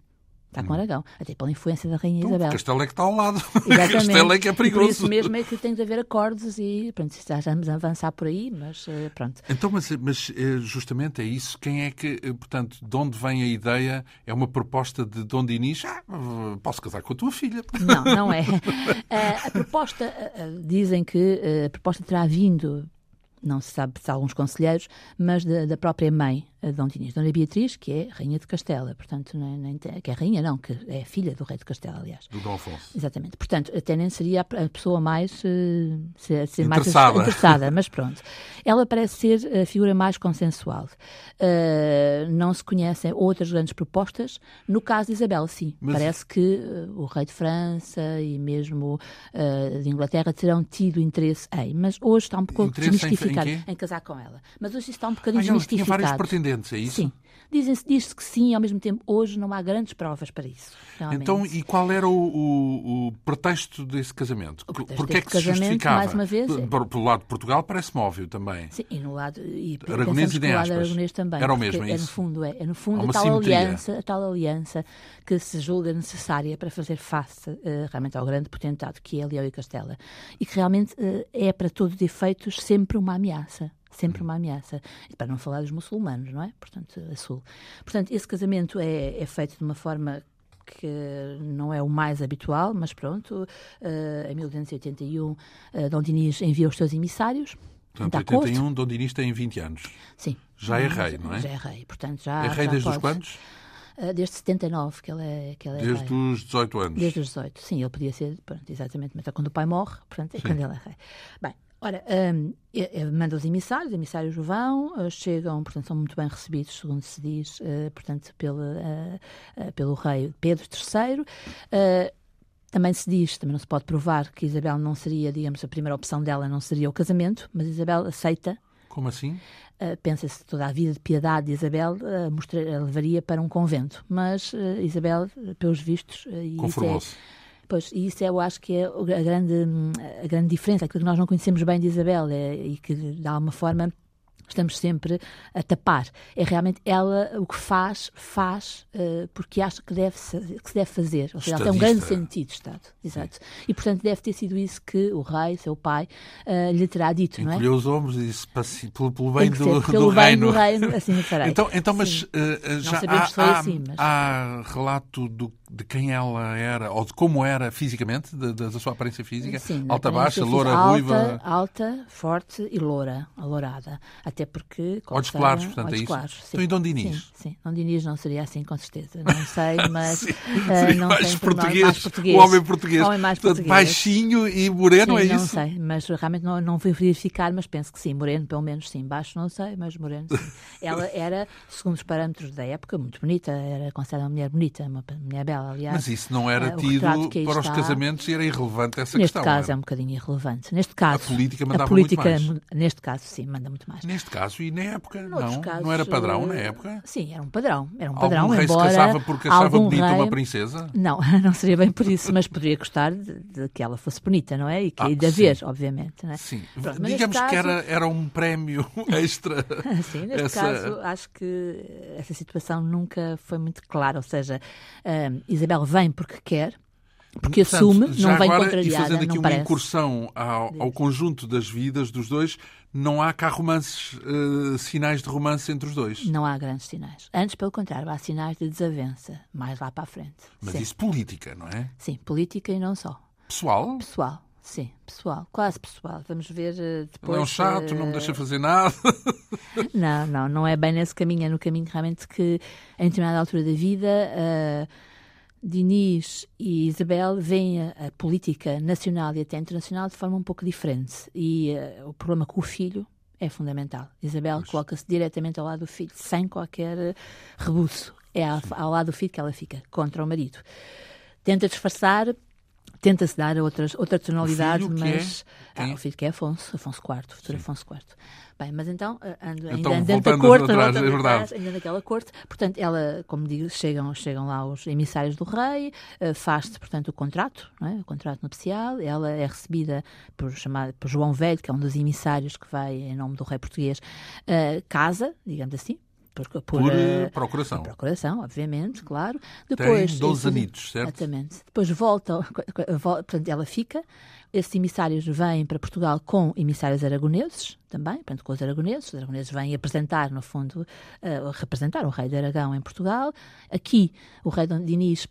Está com hum. Aragão, até pela influência da Rainha então, Isabel. Castelo é que está ao lado. [LAUGHS] Exatamente. Castelo é que é perigoso. E por isso mesmo é que tem de haver acordos e pronto, já vamos avançar por aí, mas eh, pronto. Então, mas, mas eh, justamente é isso. Quem é que, eh, portanto, de onde vem a ideia? É uma proposta de Dom Dinis? Ah, posso casar com a tua filha. Não, não é. [LAUGHS] a proposta, dizem que a proposta terá vindo não se sabe se alguns conselheiros, mas da, da própria mãe a Dom Dinis. Dona Beatriz, que é rainha de Castela, portanto, nem, nem, que é rainha, não, que é filha do rei de Castela, aliás. Do Dom Afonso. Exatamente. Portanto, até nem seria a pessoa mais, uh, ser, ser interessada. mais interessada, mas pronto. Ela parece ser a figura mais consensual. Uh, não se conhecem outras grandes propostas. No caso de Isabel, sim. Mas... Parece que uh, o rei de França e mesmo de Inglaterra terão tido interesse em, mas hoje está um pouco desmistificado em, em, em, casar com ela. Mas hoje está um bocadinho ah, desmistificado. Tinha vários pretendentes é isso? Sim. Diz-se que sim, e ao mesmo tempo hoje não há grandes provas para isso. Realmente. Então, e qual era o, o, o pretexto desse casamento? Porquê é que se justificava? Mais uma vez, por, pelo lado de Portugal parece-me óbvio também. Sim, e no lado e aragonês e de lado aragonês também. Era o mesmo, é, é isso? no fundo, é, é no fundo a tal, aliança, a tal aliança que se julga necessária para fazer face uh, realmente ao grande potentado que é Leão e Castela. E que realmente uh, é, para todos os efeitos, sempre uma ameaça sempre uma ameaça. E para não falar dos muçulmanos, não é? Portanto, a sul. Portanto, esse casamento é, é feito de uma forma que não é o mais habitual, mas pronto, uh, em 1281 uh, Dom Dinis envia os seus emissários. Portanto, 81, Dom Dinis tem 20 anos. Sim. Já é rei, não é? Já é rei, portanto já... É rei já desde pode... os quantos? Uh, desde 79 que ele é, que ele é Desde rei. os 18 anos? Desde os 18, sim, ele podia ser, pronto, exatamente, mas é quando o pai morre, portanto, é sim. quando ele é rei. Bem, Ora, um, manda os emissários, os emissários vão, uh, chegam, portanto, são muito bem recebidos, segundo se diz, uh, portanto, pelo, uh, pelo rei Pedro III. também se diz, também não se pode provar que Isabel não seria, digamos, a primeira opção dela não seria o casamento, mas Isabel aceita. Como assim? Uh, Pensa-se toda a vida de piedade de Isabel uh, mostra, levaria para um convento, mas uh, Isabel, pelos vistos, conformou-se. E isso eu acho que é a grande, a grande diferença, aquilo que nós não conhecemos bem de Isabel é, e que, de alguma forma, estamos sempre a tapar. É realmente ela o que faz, faz uh, porque acha que, deve, que se deve fazer. Ou seja, ela tem um grande sentido de Estado. Exato. E, portanto, deve ter sido isso que o rei, seu pai, uh, lhe terá dito, Encolheu não é? os ombros e disse pelo, pelo bem do, ser, pelo do bem reino. reino, assim farei. Então, então mas uh, já há, há, assim, mas... há relato do de quem ela era, ou de como era fisicamente, da sua aparência física? Sim, alta, baixa, loura, alta, ruiva? Alta, forte e loura, alourada. Até porque. Olhos claros, portanto, olhos é isso. Claros, sim. Então, e Dom Dinis? Sim, sim. Dom Dinis não seria assim, com certeza. Não [LAUGHS] sei, mas. Sim, uh, não mais, sei, português, mais português. O homem português. Homem mais Portanto, português. baixinho e moreno, Sim, é não isso? sei, mas realmente não, não fui verificar, mas penso que sim, moreno, pelo menos sim. Baixo não sei, mas moreno sim. [LAUGHS] Ela era, segundo os parâmetros da época, muito bonita, era considerada uma mulher bonita, uma mulher bela, aliás. Mas isso não era o tido para os casamentos e era irrelevante essa Neste questão. caso não é um bocadinho irrelevante. Neste caso, política mandava a política, muito mais. Neste caso, sim, manda muito mais. Neste caso e na época, Noutros não. casos, não era padrão na eh, época? Sim, era um padrão. Era um padrão, Algum rei embora se casava porque achava bonita rei... uma princesa? Não, [LAUGHS] não seria bem por isso, mas poderia gostar de, de que ela fosse bonita, não é? E que Ah, de haver, obviamente. Não é? Sim. Pronto, Digamos neste que caso- era, era um prémio [LAUGHS] extra. [LAUGHS] Sim, neste Essa- caso, acho que essa situação nunca foi muito clara. Ou seja, hum, Isabel vem porque quer, porque assume, não vem agora, E contrariada, fazendo aqui uma parece. incursão ao, ao conjunto das vidas dos dois, não há cá romances, eh, sinais de romance entre os dois. Não há grandes sinais. Antes, pelo contrário, há sinais de desavença, mais lá para a frente. Mas isso política, não é? sim, política e não só. Pessoal, Pessoal, sim, pessoal, quase pessoal. Vamos ver ele depois. é um chato, não me deixa fazer nada. [LAUGHS] Não, não, não é bem nesse caminho, é no caminho realmente que, em determinada altura da vida, uh, Diniz e Isabel veem a, a política nacional e até internacional de forma um pouco diferente. E uh, o problema com o filho é fundamental. Isabel coloca-se diretamente ao lado do filho, sem qualquer eh, rebuço. É ao, ao lado do filho que ela fica, contra o marido. Tenta disfarçar, tenta-se dar outras, outra tonalidade, é? mas. Quem Ah, é? o filho que é Afonso, Afonso IV, futuro Afonso IV. Bem, mas então, ah, ando, Então, ainda dentro da corte, atrás, é atrás, ainda naquela corte, portanto, ela, como digo, chegam, chegam lá os emissários do rei, ah, faz-se, portanto, o contrato, é? o contrato nupcial, ela é recebida por, chamar, por João Velho, que é um dos emissários que vai em nome do rei português, ah, casa, digamos assim, por, por, Por eh, ah, procuração. procuração, obviamente, claro. Tem Depois, 12 esse- anitos, certo? Exatamente. Depois volta, [LAUGHS] vol- portanto, ela fica. Esses emissários vêm para Portugal com emissários aragoneses também, portanto, com os aragoneses. Os aragoneses vêm apresentar, no fundo, eh, representar o rei de Aragão em Portugal. Aqui, o rei Dom Dinis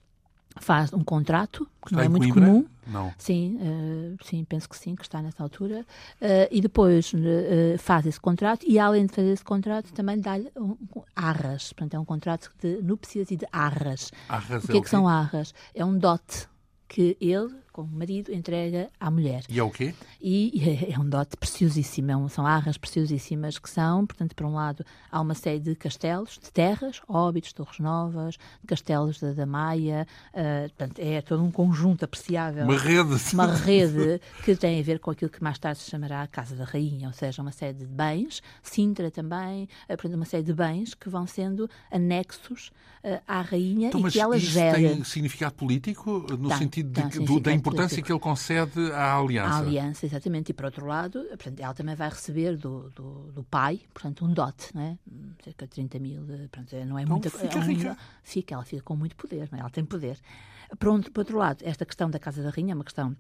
faz um contrato, que não Está é em muito Coimbra? comum. Não. Sim, eh, sim, penso que sim, que está nessa altura. Eh, e depois eh, faz esse contrato e, além de fazer esse contrato, também dá-lhe um, um- arras. Portanto, é um contrato de núpcias e de arras. Arras O é que é o que quê? são arras? É um dote que ele, como marido, entrega à mulher. E é o quê? E [LAUGHS] é um dote preciosíssimo, é um- são arras preciosíssimas que são, portanto, por um lado, há uma série de castelos, de terras, óbitos, torres novas, castelos da, da Maia, ah, portanto, é todo um conjunto apreciável Uma rede. uma [LAUGHS] rede que tem a ver com aquilo que mais tarde se chamará a Casa da Rainha, ou seja, uma série de bens, Sintra também, eh, portanto, uma série de bens que vão sendo anexos eh, à Rainha Então, e que ela gera. tem significado político no Tem, sentido de tem que- do- da significado importância político. que ele concede à aliança. A aliança, exatamente. E por outro lado, portanto, ela também vai receber do, do, do pai, portanto, um dote, não é? cerca de 30 mil, eh, portanto, não é Então muita fica é um- rica. Fica, ela fica com muito poder, não é? ela tem poder. Por, outro- por outro lado, esta questão da Casa da Rainha é uma questão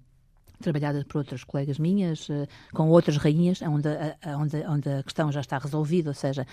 trabalhada por outras colegas minhas, eh, com outras rainhas, onde a, onde, onde a questão já está resolvida, ou seja,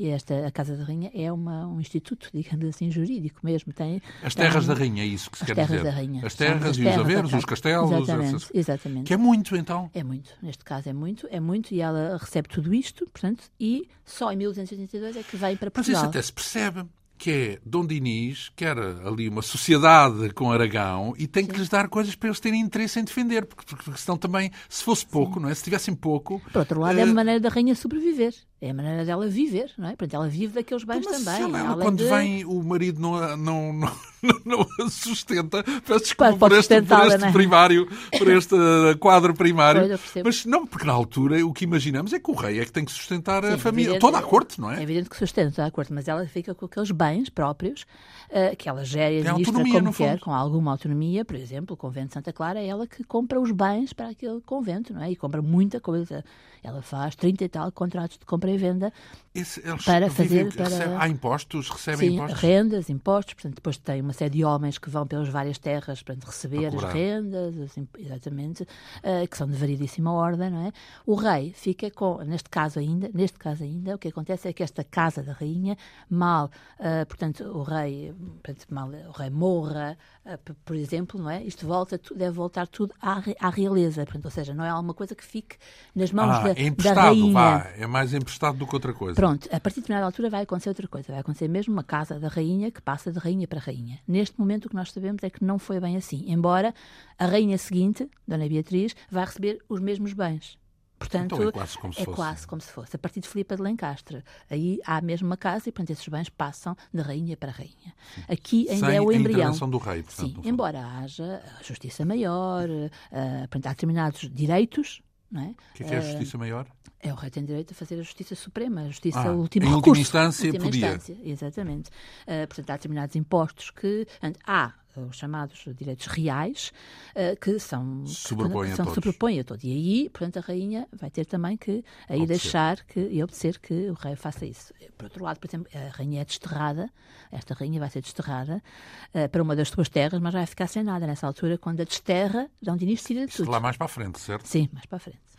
esta, a Casa da Rainha é uma, um instituto, [LAUGHS] digamos assim, jurídico mesmo. Tem, As tem- terras da rainha, é isso que se as quer terras dizer. da Rainha. As terras as e os terras, haveres, os castelos. Exatamente, essas- exatamente. Que é muito, então. É muito, neste caso é muito, é muito, e ela recebe tudo isto, portanto, e só em 1282 é que vem para Mas isso Portugal. até se percebe. Que é Dom Dinis, que era ali uma sociedade com Aragão, e tem que lhes dar coisas para eles terem interesse em defender, porque, porque senão também, se fosse pouco, não é? Se tivessem pouco. Por outro lado, é uma maneira da rainha sobreviver. É a maneira dela viver, não é? Portanto, ela vive daqueles bens Mas também. ela, ela, além quando de- vem o marido não, a- não, não, [LAUGHS] não, a sustenta, peço desculpa por este, por este é? primário, por este uh, quadro primário. Mas não, porque na altura o que imaginamos é que o rei é que tem que sustentar a Sim, família, evidente- toda a corte, não É é? evidente que sustenta toda a corte, mas ela fica com aqueles bens próprios eh, que ela gera e administra como quer, fundo. com alguma autonomia. Por exemplo, o convento de Santa Clara é ela que compra os bens para aquele convento, não é? E compra muita coisa. Ela faz 30 e tal contratos de compra e venda Esse- Para vivem- fazer- para- recebem- há impostos, recebem Sim, impostos. rendas, impostos, portanto, depois tem uma série de homens que vão pelas várias terras para receber Para as rendas, as imp- exatamente, eh, que são de variedíssima ordem, não é? O rei fica com, neste caso ainda, neste caso ainda, o que acontece é que esta casa da rainha, mal, eh, portanto, o rei, morra, eh, por exemplo, não é? Isto volta, deve voltar tudo à, à realeza, portanto, ou seja, não é alguma coisa que fique nas mãos Ah, da, é da emprestado, rainha. vá, é mais majestade do que outra coisa. Pronto, a partir de determinada altura vai acontecer outra coisa. Vai acontecer mesmo uma casa da rainha que passa de rainha para rainha. Neste momento, o que nós sabemos é que não foi bem assim. Embora a rainha seguinte, Dona Beatriz, vai receber os mesmos bens. Portanto, então é quase como se é fosse. quase como se fosse. A partir de Filipa de Lencastre. Aí há a mesma casa e, portanto, esses bens passam de rainha para rainha. Aqui ainda Sem é o embrião. do rei, portanto, Sim, embora haja a justiça maior, uh, portanto, há determinados direitos, não é? O que é, que é a justiça maior? É, o rei tem direito a fazer a justiça suprema, a justiça Ah, o último em última recurso. instância, última podia. instância, exatamente. Uh, portanto, há determinados impostos que há os chamados direitos reais uh, que são Sobrepõem que, a todos. sobrepõem a todos. E aí, portanto, a rainha vai ter também que aí deixar que, e obedecer que o rei faça isso. Por outro lado, por exemplo, a rainha é desterrada, esta rainha vai ser desterrada uh, para uma das suas terras, mas vai ficar sem nada nessa altura, quando a desterra, Dom Dinis tira de Isto tudo. lá mais para a frente, certo? Sim, mais para a frente.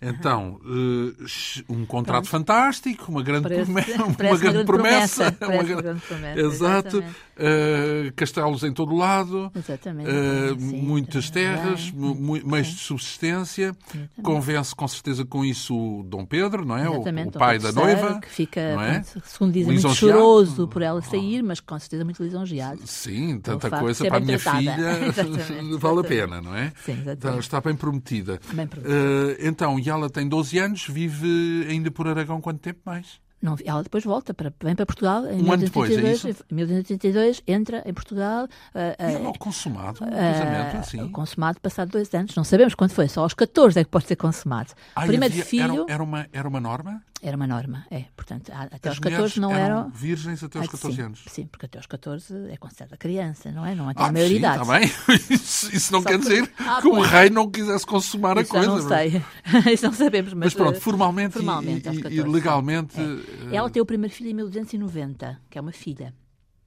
Então, eh, um contrato fantástico, uma grande, Parece- prome- [LAUGHS] uma parece uma grande grande promessa. promessa, uma grande promessa, Exato. exatamente. Eh, castelos em todo o lado. Exatamente. eh, Sim, muitas também. terras, mu- mu- meios de subsistência. Convence com certeza com isso o Dom Pedro, não é? O, Exatamente, o pai da noiva. Que fica, é? pronto, segundo dizem, muito choroso por ela sair, mas com certeza muito lisonjeado. Sim, tanta coisa para a minha tratada. filha [LAUGHS] Exatamente, [LAUGHS] vale a exatamente. pena, não é? Sim, exatamente. Então, está bem prometida. Bem prometida. Eh, então, e ela tem 12 anos, vive ainda por Aragão quanto tempo mais? Não, ela depois volta, para, vem para Portugal em Um ano depois, é 1882, isso? em 1882, entra em Portugal. ah, E é logo consumado, um ah, casamento assim. consumado passado dois anos. Não sabemos quando foi, só aos 14 é que pode ser consumado. Ah, primeiro havia- filho Era, era uma, era uma norma? Era uma norma, é. Portanto, a- até As aos mulheres 14 não eram eram. virgens até aos Ah, 14 sim, anos. Sim, porque até aos 14 é considerada criança, não é? Não é Ah, a maioridade. sim, está bem. [LAUGHS] Isso, isso não Só quer que- dizer Ah, que o pois. rei não quisesse consumar a Isso eu coisa. não sei. [LAUGHS] Isso não sabemos, mas, Mas pronto, eh, formalmente, e- formalmente, e, aos e 14, legalmente. sim. eh, É. Ela tem o primeiro filho em 1290, que é uma filha.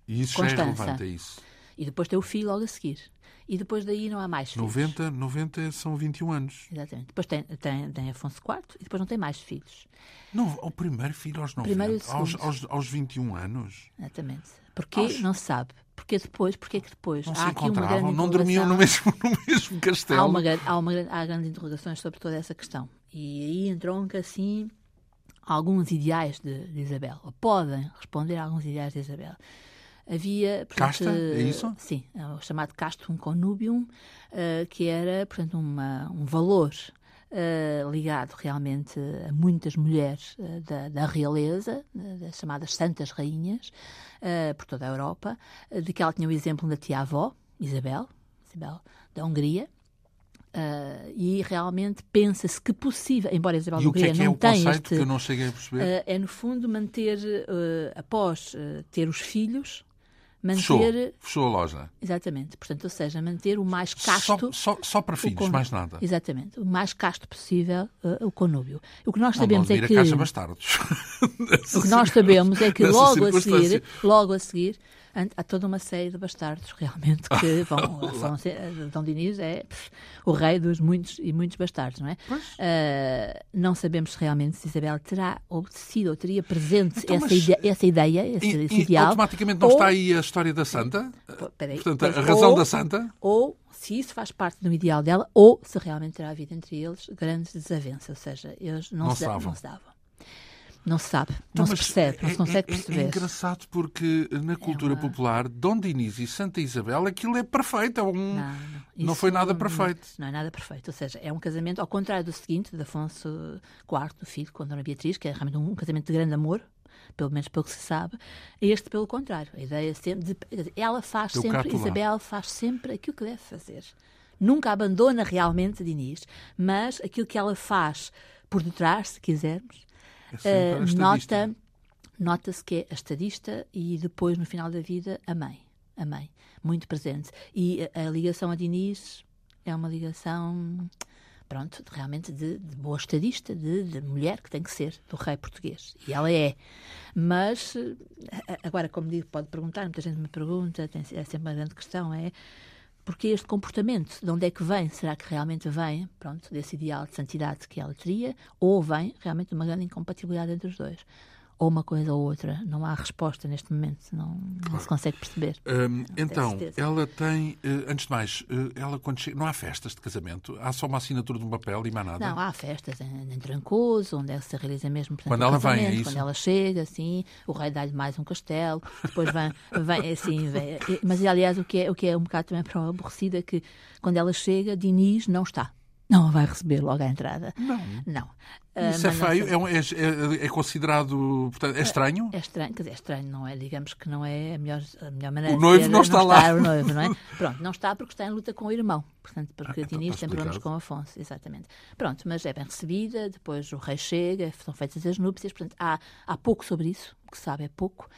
E isso já é Constança. relevante, é isso. E depois tem o filho logo a seguir. E depois daí não há mais filhos. 90, 90 são 21 anos. Exatamente. Depois tem, tem, tem Afonso IV e depois não tem mais filhos. Não, o primeiro filho aos 90, Primeiro e aos, aos, aos 21 anos. Exatamente. Porquê? Aos- Não se sabe. Porquê depois? Porquê que depois? Não há se encontravam, grande não dormiam no mesmo, [LAUGHS] no mesmo castelo. Há, uma, há, uma, há grandes interrogações sobre toda essa questão. E aí entronca, assim, alguns ideais de, de Isabel. Ou podem responder a alguns ideais de Isabel. Havia... portanto, Casta? É isso? Sim, é o chamado castum connubium, eh, que era, portanto, uma, um valor eh, ligado realmente a muitas mulheres eh, da, da realeza, eh, das chamadas santas rainhas, por toda a Europa, de que ela tinha o exemplo da tia-avó, Isabel, Isabel da Hungria, ah, e realmente pensa-se que possível, embora Isabel E é Hungria é não o tenha este, que eu não cheguei a perceber? ah, é no fundo manter, ah, após ter os filhos, manter, fechou a loja. exatamente, portanto, ou seja, manter o mais Só, casto, só, só para o filhos, mais nada. Exatamente, o mais casto possível ah, o conúbio. O que nós Não, sabemos não é admira que bastardos. o que nós [LAUGHS] sabemos é que logo a seguir, logo a seguir, há toda uma série de bastardos realmente que [LAUGHS] vão. ser, Dom Dinis é pff, o rei dos muitos e muitos bastardos, não é? Ah, não sabemos realmente se Isabel terá obedecido ou teria presente Então, essa, mas- ide- essa ideia, esse, E, esse e ideal. automaticamente não ou- está aí a história da Santa? Pô, peraí, Portanto, a razão ou- da Santa? Ou se isso faz parte do ideal dela, ou se realmente terá havido entre eles grandes desavenças, ou seja, eles não, Não se, se davam. não se davam. Não se sabe, Então, não se mas percebe, não é- se consegue é- perceber. É engraçado porque na cultura uma- popular, Dom Dinis e Santa Isabel, aquilo é perfeito. É um... Não, não. Não foi nada não- perfeito. Não é nada perfeito. Ou seja, é um casamento, ao contrário do seguinte, de Afonso IV, do filho com Dona Beatriz, que é realmente um casamento de grande amor, pelo menos pelo que se sabe. Este, pelo contrário. A ideia sempre de. Ela faz Eu sempre. Isabel faz sempre aquilo que deve fazer. Nunca abandona realmente Dinis, mas aquilo que ela faz por detrás, se quisermos, Estadista. nota, nota-se que é a estadista e depois, no final da vida, a mãe. A mãe, muito presente. E a, a ligação a Diniz é uma ligação, pronto, realmente de, de boa estadista, de, de mulher que tem que ser, do rei português. E ela é. Mas, eh, a- agora, como digo, pode perguntar, muita gente me pergunta, tem, é sempre uma grande questão, é porque este comportamento, de onde é que vem? Será que realmente vem, pronto, desse ideal de santidade que ela teria, ou vem realmente de uma grande incompatibilidade entre os dois? Ou uma coisa ou outra. Não há resposta neste momento, não, claro. não se consegue perceber. Hum, então, ela tem, eh, antes de mais, eh, ela quando chega, não há festas de casamento? Há só uma assinatura de um papel e mais nada? Não, há festas em, em Trancoso, onde ela se realiza mesmo portanto, quando ela vem, é isso? Quando ela chega, assim, o rei dá-lhe mais um castelo, depois vem, [LAUGHS] vem assim, vem, mas aliás o que, é, o que é um bocado também [LAUGHS] para aborrecido é que quando ela chega, Diniz não está não a vai receber logo à entrada. Não. Não. Isso uh, é feio? É, é, é, considerado. Portanto, é estranho? É estranho, quer dizer, é estranho, não é? Digamos que não é a melhor, a melhor maneira. O noivo não está não lá. o noivo, não é? [LAUGHS] Pronto, não está porque está em luta com o irmão. Portanto, porque ah, então Diniz tem problemas com Afonso, exatamente. Pronto, mas é bem recebida, depois o rei chega, são feitas as núpcias, portanto, há, há pouco sobre isso, o que se sabe é pouco.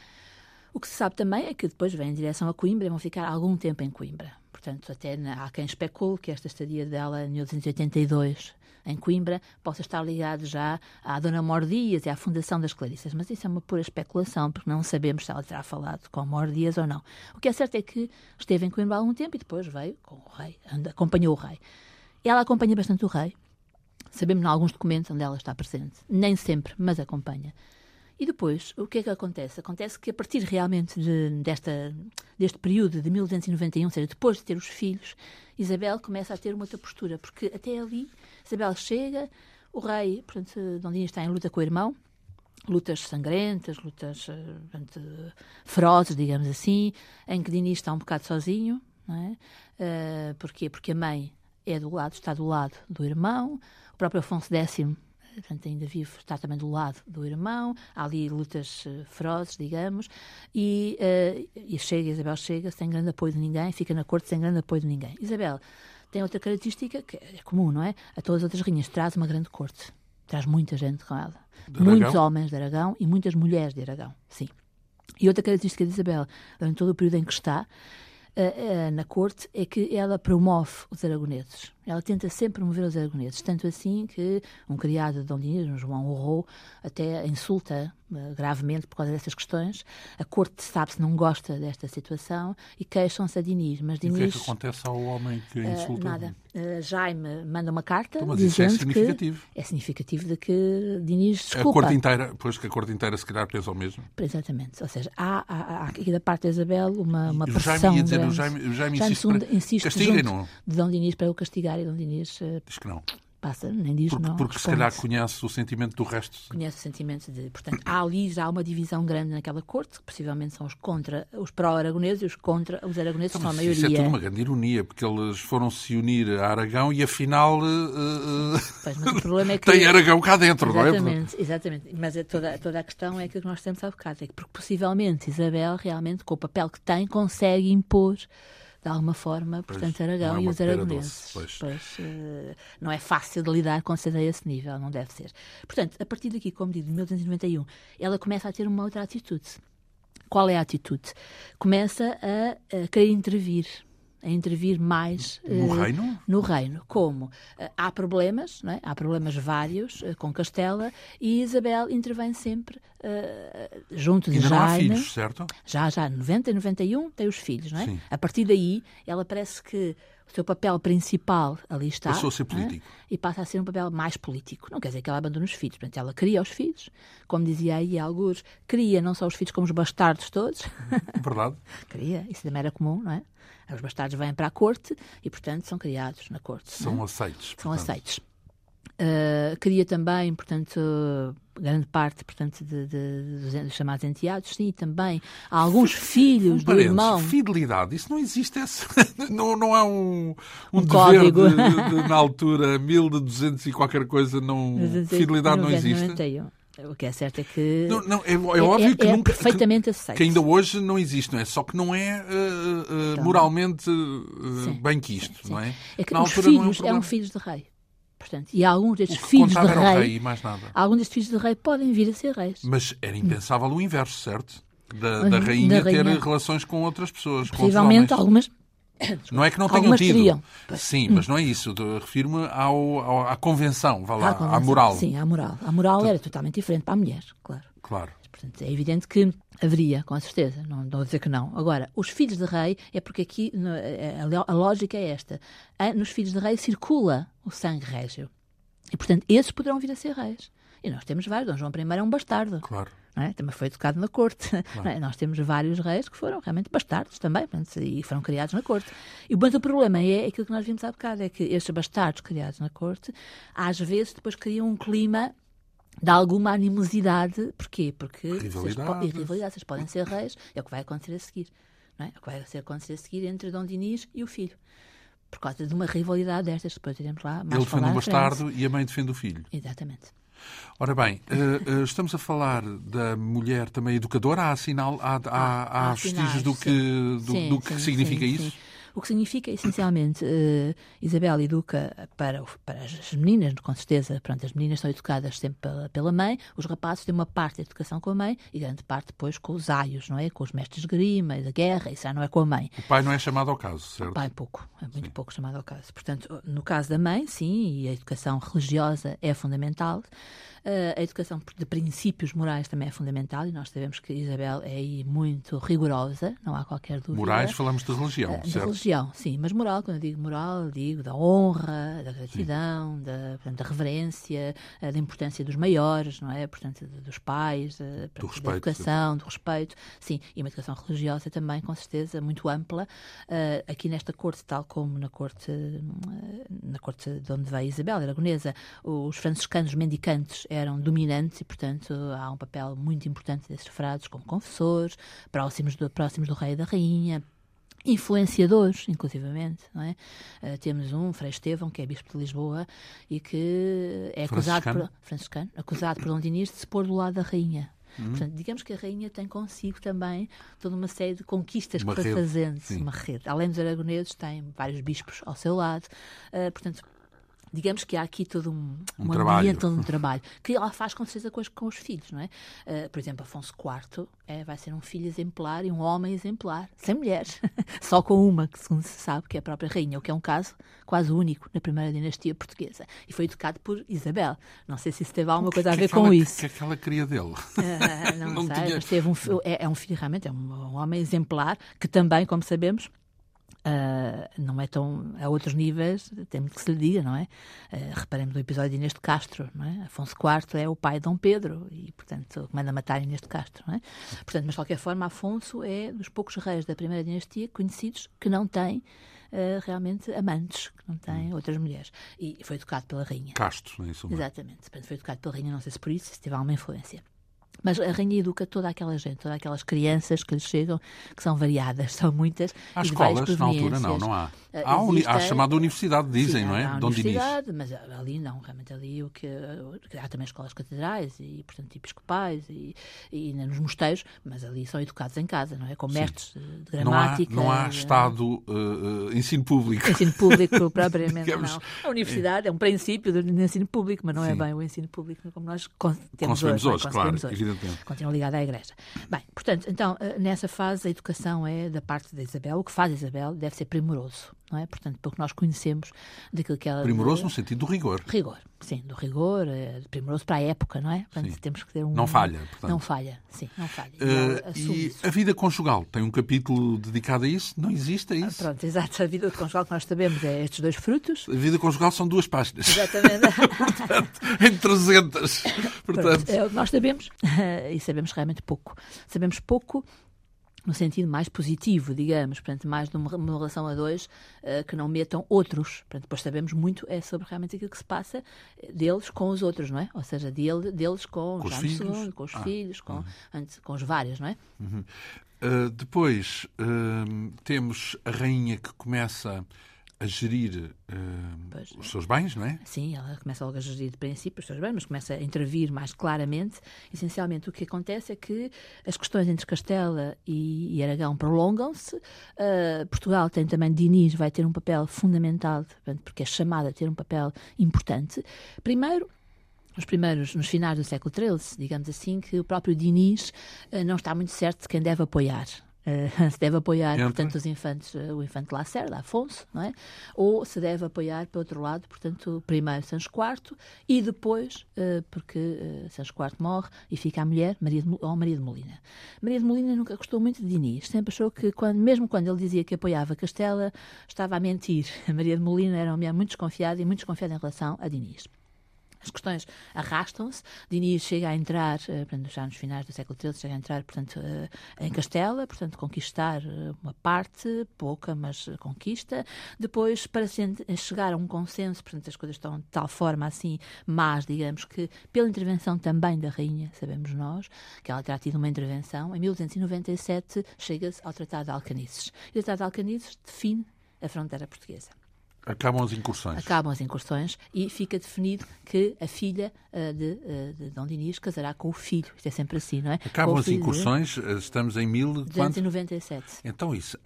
O que se sabe também é que depois vem em direção a Coimbra e vão ficar algum tempo em Coimbra. Portanto, até há quem especule que esta estadia dela em 1882 em Coimbra possa estar ligado já à Dona Mordias e à Fundação das Clarissas. Mas isso é uma pura especulação, porque não sabemos se ela terá falado com Mordias ou não. O que é certo é que esteve em Coimbra há algum tempo e depois veio com o rei, acompanhou o rei. Ela acompanha bastante o rei. Sabemos em alguns documentos onde ela está presente. Nem sempre, mas acompanha. E depois, o que é que acontece? Acontece que a partir realmente de, desta, deste período de 1291, ou seja, depois de ter os filhos, Isabel começa a ter uma outra postura, porque até ali Isabel chega, o rei, portanto, Dom Dinis está em luta com o irmão, lutas sangrentas, lutas eh, portanto, ferozes, digamos assim, em que Dinis está um bocado sozinho, não é? Uh, porquê? Porque a mãe é do lado, está do lado do irmão, o próprio Afonso X portanto, ainda vivo, está também do lado do irmão, há ali lutas uh, ferozes, digamos, e, uh, e chega, Isabel chega sem grande apoio de ninguém, fica na corte sem grande apoio de ninguém. Isabel tem outra característica que é comum, não é? A todas as outras rainhas, traz uma grande corte, traz muita gente com ela. Muitos homens de Aragão e muitas mulheres de Aragão, sim. E outra característica de Isabel, durante todo o período em que está, uh, na corte, é que ela promove os aragoneses. Ela tenta sempre promover os aragoneses, tanto assim que um criado de Dom Dinis, um João Horrou, até insulta uh, gravemente por causa dessas questões. A corte sabe-se não gosta desta situação e queixam-se a Dinis. Mas Dinis, e o que é que acontece ao homem que uh, insulta? nada. Uh, Jaime manda uma carta então, mas dizendo isso é significativo. que é significativo de que Dinis desculpa. A corte inteira, pois que a corte inteira se calhar pensa o mesmo. Exatamente. Ou seja, há, há, há aqui da parte de Isabel uma, uma pressão. Jaime ia dizer, o Jaime, o Jaime, Jaime insiste, para... insiste junto de Dom Dinis para o castigar e Dom Dinis uh, diz que não. Passa, nem diz porque, não. Porque se calhar conhece o sentimento do resto. Conhece o sentimento de. Portanto, há ali já uma divisão grande naquela corte, que possivelmente são os contra os pró-aragoneses e os contra os aragoneses, então, são a maioria. Isso é tudo uma grande ironia, porque eles foram se unir a Aragão e afinal. Uh, pois, mas o problema é [LAUGHS] que. Tem Aragão cá dentro, exatamente, não é? Exatamente. Mas é toda, toda a questão é que nós temos há bocado, é que porque possivelmente Isabel realmente, com o papel que tem, consegue impor de alguma forma, portanto, pois, Aragão é e os aragoneses. Pois. Pois, uh, não é fácil de lidar com ser a esse nível, não deve ser. Portanto, a partir daqui, como digo, de 1891, ela começa a ter uma outra atitude. Qual é a atitude? Começa a, a querer intervir a intervir mais no uh, reino. No reino. Como? Uh, há problemas, é? há problemas vários uh, com Castela e Isabel intervém sempre junto de Ainda Jaime. Há filhos, certo? Já, já, 90 e 91 tem os filhos, não é? Sim. A partir daí, ela parece que o seu papel principal ali está. Passou a ser político. É? E passa a ser um papel mais político. Não quer dizer que ela abandone os filhos. Portanto, ela cria os filhos. Como dizia aí alguns, cria não só os filhos como os bastardos todos. Verdade. [LAUGHS] cria. Isso também era comum, não é? Os bastardos vêm para a corte e, portanto, são criados na corte. São é? aceitos. São portanto. aceitos. Uh, queria também, portanto, grande parte, portanto, de, de, de, dos chamados enteados, sim, também há alguns filhos um do irmão. Fidelidade, isso não existe, [LAUGHS] não, não há um, um, um código. De, na altura, 1200 e qualquer coisa, não, fidelidade não existe. 91. O que é certo é que. Não, não é, é, é, óbvio é, que nunca. perfeitamente aceito. Que ainda hoje não existe, não é? Só que não é uh, uh, então, moralmente uh, bem quisto, sim, sim. não é? É que Na os filhos é um eram filhos de rei. Portanto, e alguns destes filhos de rei, rei mais nada. alguns destes filhos de rei podem vir a ser reis. Mas era impensável o inverso, certo? Da, da rainha, da rainha ter relações com outras pessoas. Possivelmente algumas não é que não tenham tido. Teriam. Sim, mas não é isso. Refiro-me ao, ao, à convenção, vá lá, à, à moral. Sim, à moral. A moral era totalmente diferente para a mulher, claro. Claro. Portanto, é evidente que haveria, com certeza. Não, não vou dizer que não. Agora, os filhos de rei, é porque aqui a, a lógica é esta. Nos filhos de rei circula o sangue régio. E, portanto, esses poderão vir a ser reis. E nós temos vários. Dom João I é um bastardo. Claro. É? também foi educado na corte. [LAUGHS] Claro. É? Nós temos vários reis que foram realmente bastardos também e foram criados na corte. E mas o problema é aquilo que nós vimos há bocado, é que estes bastardos criados na corte, às vezes depois criam um clima de alguma animosidade. Porquê? Porque rivalidade. Vocês, rivalidade, vocês podem ser reis, é o que vai acontecer a seguir. É? é o que vai acontecer a seguir entre Dom Dinis e o filho por causa de uma rivalidade destas, depois iremos lá mais Ele defende o bastardo e a mãe defende o filho. Exatamente. Ora bem, uh, uh, estamos a falar da mulher também educadora. Há, sinal, há, há, há, há vestígios do que, do, sim, do que sim, significa sim, isso? O que significa, essencialmente, uh, Isabel educa para, para as meninas, com certeza, pronto, as meninas são educadas sempre pela, pela mãe, os rapazes têm uma parte da educação com a mãe e grande parte depois com os aios, não é? Com os mestres de grima e da guerra, isso já não é com a mãe. O pai não é chamado ao caso, certo? O pai pouco, é muito sim. pouco chamado ao caso. Portanto, no caso da mãe, sim, e a educação religiosa é fundamental. Uh, a educação de princípios morais também é fundamental e nós sabemos que Isabel é aí muito rigorosa, não há qualquer dúvida. Morais, falamos de religião, uh, certo? Religião, sim, mas moral, quando eu digo moral, digo da honra, da gratidão, da, portanto, da reverência, uh, da importância dos maiores, não é? Portanto, dos pais, do respeito, da educação, do respeito, sim, e uma educação religiosa também, com certeza, muito ampla. aqui nesta corte, tal como na corte, na corte de onde veio Isabel, Aragonesa, os franciscanos mendicantes eram dominantes e, portanto, há um papel muito importante desses frades como confessores, próximos do, próximos do rei e da rainha, influenciadores, inclusivamente, não é? Uh, temos um, Frei Estevão, que é bispo de Lisboa e que é acusado por, franciscano, acusado por Dom Dinis de se pôr do lado da rainha. Uhum. Portanto, digamos que a rainha tem consigo também toda uma série de conquistas uma que foi fazendo, uma rede. Além dos aragoneses, tem vários bispos ao seu lado. Uh, portanto, digamos que há aqui todo um, um, um trabalho. ambiente, todo um [LAUGHS] trabalho, que ela faz com certeza com os, com os filhos, não é? Uh, por exemplo, Afonso IV é, vai ser um filho exemplar e um homem exemplar, sem mulheres, [LAUGHS] só com uma, que segundo se sabe, que é a própria rainha, o que é um caso quase único na primeira dinastia portuguesa. E foi educado por Isabel. Não sei se isso teve alguma coisa a ver com isso. O que é que ela queria dele? Uh, não, [LAUGHS] não, sei, tinha... mas teve um, é, é um filho realmente, é um, um homem exemplar, que também, como sabemos, Uh, não é tão a outros níveis, tem muito que se lhe diga, não é? Uh, reparemos no episódio de Inês de Castro, não é? Afonso IV é o pai de Dom Pedro e, portanto, manda matar Inês de Castro, não é? Portanto, mas de qualquer forma, Afonso é dos poucos reis da primeira dinastia conhecidos que não tem Uh, realmente amantes, que não têm hum. outras mulheres. E foi educado pela rainha. Castos, não é isso? Exatamente. Portanto, foi educado pela rainha, não sei se por isso, se teve alguma influência. Mas a rainha educa toda aquela gente, todas aquelas crianças que lhes chegam, que são variadas, [LAUGHS] são muitas. Há escolas na altura, não, não há. Eh, há, há a chamada universidade, dizem, sim, não é? Há universidade, mas ali não, realmente ali o que. Há também escolas catedrais e, portanto, episcopais e, e nos mosteiros, mas ali são educados em casa, não é? Com mestres de gramática. Não há, não há Estado, uh, ensino público. Ensino público, [LAUGHS] propriamente, Digamos, não. A universidade é, é um princípio do ensino público, mas não é sim. é bem o ensino público como nós temos Concebemos hoje. hoje, claro, hoje. evidentemente. Continua ligado à Igreja. Bem, portanto, então, nessa fase, a educação é da parte da Isabel. O que faz Isabel deve ser primoroso não é? Portanto, porque nós conhecemos daquilo que ela... Primoroso no sentido do rigor. Rigor, sim, do rigor, é, primoroso para a época, não é? Portanto, sim. temos que ter um... Não falha, portanto. Não falha, sim, não falha. Uh, e isso. a vida conjugal, tem um capítulo dedicado a isso? Não existe, é isso? Ah, pronto, exato, a vida conjugal que nós sabemos é estes dois frutos. A vida conjugal são duas páginas. Exatamente. [LAUGHS] portanto, em 300. Portanto... Pronto, é o que nós sabemos, [LAUGHS] e sabemos realmente pouco. Sabemos pouco no sentido mais positivo, digamos, portanto, mais de uma, relação a dois uh, que não metam outros. Portanto, depois sabemos muito é sobre realmente aquilo que se passa eh, deles com os outros, não é? Ou seja, dele, deles com, com os filhos, II, com os ah, filhos, com, uhum. antes, com os vários, não é? Uhum. Uh, depois uh, temos a rainha que começa a gerir uh, os seus bens, não é? Sim, ela começa logo a gerir de princípio os seus bens, mas começa a intervir mais claramente. Essencialmente, o que acontece é que as questões entre Castela e, e Aragão prolongam-se. Uh, Portugal tem também, Diniz vai ter um papel fundamental, porque é chamada a ter um papel importante. Primeiro, nos primeiros, nos finais do século XIII, digamos assim, que o próprio Diniz uh, não está muito certo de quem deve apoiar. Uh, [LAUGHS] se deve apoiar, Entra. portanto, os infantes, uh, o infante Lacerda, Afonso, não é? Ou se deve apoiar, por outro lado, portanto, primeiro Sancho IV e depois, uh, porque uh, Sancho IV morre e fica a mulher, Maria de, ou Maria de Molina. Maria de Molina nunca gostou muito de Diniz, sempre achou que, quando, mesmo quando ele dizia que apoiava Castela, estava a mentir. A [LAUGHS] Maria de Molina era uma mulher muito desconfiada e muito desconfiada em relação a Diniz. As questões arrastam-se. Diniz chega a entrar, eh, portanto, já nos finais do século XIII, chega a entrar, portanto, eh, em Castela, portanto, conquistar eh, uma parte, pouca, mas conquista. Depois, para chegar a um consenso, portanto, as coisas estão de tal forma assim, mas, digamos que, pela intervenção também da rainha, sabemos nós, que ela terá tido uma intervenção, em 1297 chega-se ao Tratado de Alcanices. E o Tratado de Alcanices define a fronteira portuguesa. Acabam as incursões. Acabam as incursões e fica definido que a filha uh, de, uh, de Dom Dinis casará com o filho. Isto é sempre assim, não é? Acabam as incursões, de... Eh, estamos em 1297. Então isso,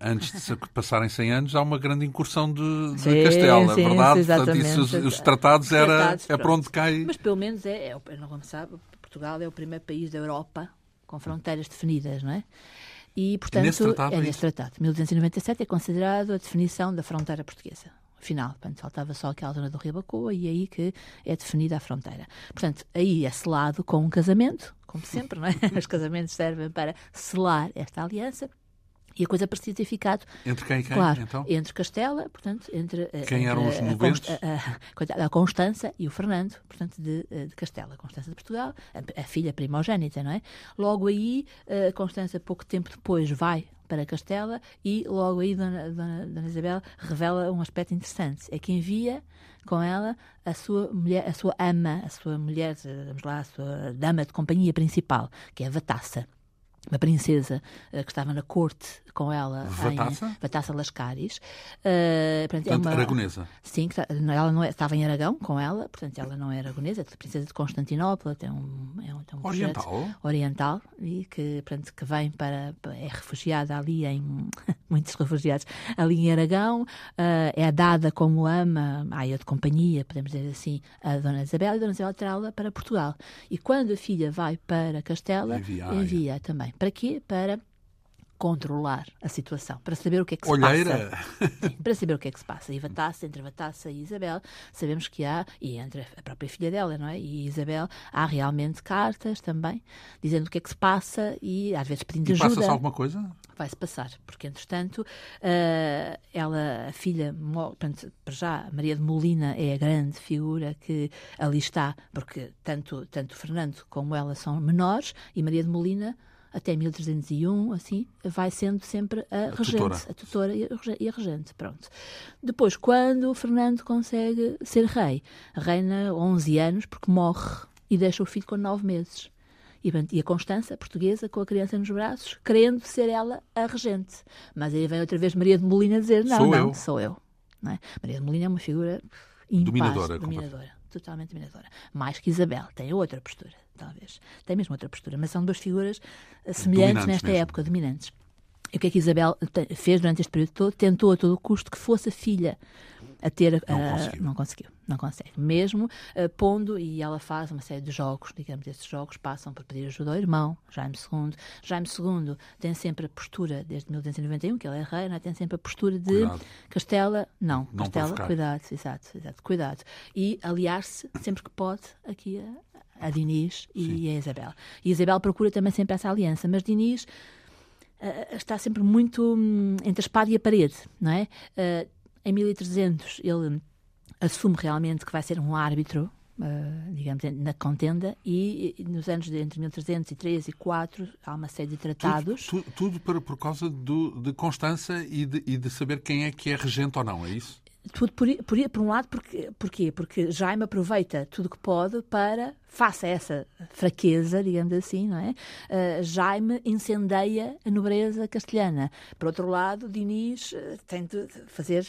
antes de passarem 100 anos, há uma grande incursão de, de sim, Castela, sim, verdade? Exatamente. Portanto, isso, os, os tratados, os era, tratados, é para onde cai... Mas pelo menos é, é não Portugal é o primeiro país da Europa com fronteiras definidas, não é? E, portanto, nesse tratado, é nesse tratado. 1297 é considerado a definição da fronteira portuguesa. Final, portanto, faltava só aquela zona do Rio Bacoa e aí que é definida a fronteira. Portanto, aí é selado com um casamento, como sempre, não é? [LAUGHS] Os casamentos servem para selar esta aliança e a coisa parecia ter ficado. Entre quem e quem? Claro, então? entre Castela, portanto, entre. Quem entre, eram os noventos? A, a, [LAUGHS] a, Constança e o Fernando, portanto, de, de Castela. Constança de Portugal, a, a, filha primogênita, não é? Logo aí, a Constança, pouco tempo depois, vai para Castela e logo aí Dona, Dona, Dona Isabel revela um aspecto interessante. É que envia com ela a sua mulher, a sua ama, a sua mulher, vamos lá, a sua dama de companhia principal, que é a Vatassa uma princesa uh, que estava na corte com ela Vatassa? em Vatassa Lascaris. Uh, portanto, é uma, aragonesa. Sim, tá, ela não é, estava em Aragão com ela, portanto ela não é aragonesa, é princesa de Constantinopla, tem um, é um, tem um oriental. oriental e que, portanto, que vem para, é refugiada ali em [LAUGHS] muitos refugiados ali em Aragão, uh, é dada como ama, aia de companhia, podemos dizer assim, a Dona Isabel e a Dona Isabel traz-la para Portugal. E quando a filha vai para Castela, envia, envia também para quê? Para controlar a situação, para saber o que é que se Olheira. passa. Sim, para saber o que é que se passa. E Vatassa, entre Vatassa e Isabel, sabemos que há, e entre a própria filha dela, não é? E Isabel, há realmente cartas também, dizendo o que é que se passa e às vezes pedindo e ajuda. passa-se alguma coisa? Vai-se passar, porque entretanto, uh, ela, a filha, portanto, para já, Maria de Molina é a grande figura que ali está, porque tanto, tanto Fernando como ela são menores e Maria de Molina até 1301, assim, vai sendo sempre a, a regente, tutora. a tutora e a regente, pronto. Depois, quando o Fernando consegue ser rei, reina 11 anos porque morre e deixa o filho com 9 meses. E, a Constança, portuguesa, com a criança nos braços, querendo ser ela a regente. Mas aí vem outra vez Maria de Molina dizer: Não, sou não, eu. sou eu. É? Maria de Molina é uma figura impaz, dominadora. dominadora totalmente dominadora. Mais que Isabel, tem outra postura, talvez. Tem mesmo outra postura, mas são duas figuras eh, semelhantes nesta mesmo. época, dominantes. E o que é que Isabel fez durante este período todo? Tentou a todo custo que fosse a filha a ter. Não, uh, conseguiu. não conseguiu. Não consegue. Mesmo uh, pondo, e ela faz uma série de jogos, digamos, esses jogos passam por pedir ajuda ao irmão, Jaime II. Jaime II tem sempre a postura, desde 1291, que ele é rei, não é? tem sempre a postura de cuidado. Castela, não, não Castela, cuidado, exato, exato, cuidado. E aliar-se sempre que pode aqui a, a Dinis e Sim. a Isabel. E a Isabel procura também sempre essa aliança, mas Dinis. Uh, está sempre muito hum, entre a espada e a parede, não é? Uh, em 1300 ele assume realmente que vai ser um árbitro, uh, digamos, na contenda, e, e, nos anos de, entre 1303 e 4 há uma série de tratados. Tudo, tudo, tudo por, por causa do, de Constança e de, e de saber quem é que é regente ou não, é isso? Tudo por, por, por um lado, porque, porquê? Porque Jaime aproveita tudo que pode para face a essa fraqueza, digamos assim, não é? Uh, Jaime incendeia a nobreza castelhana. Por outro lado, Dinis uh, tem de fazer,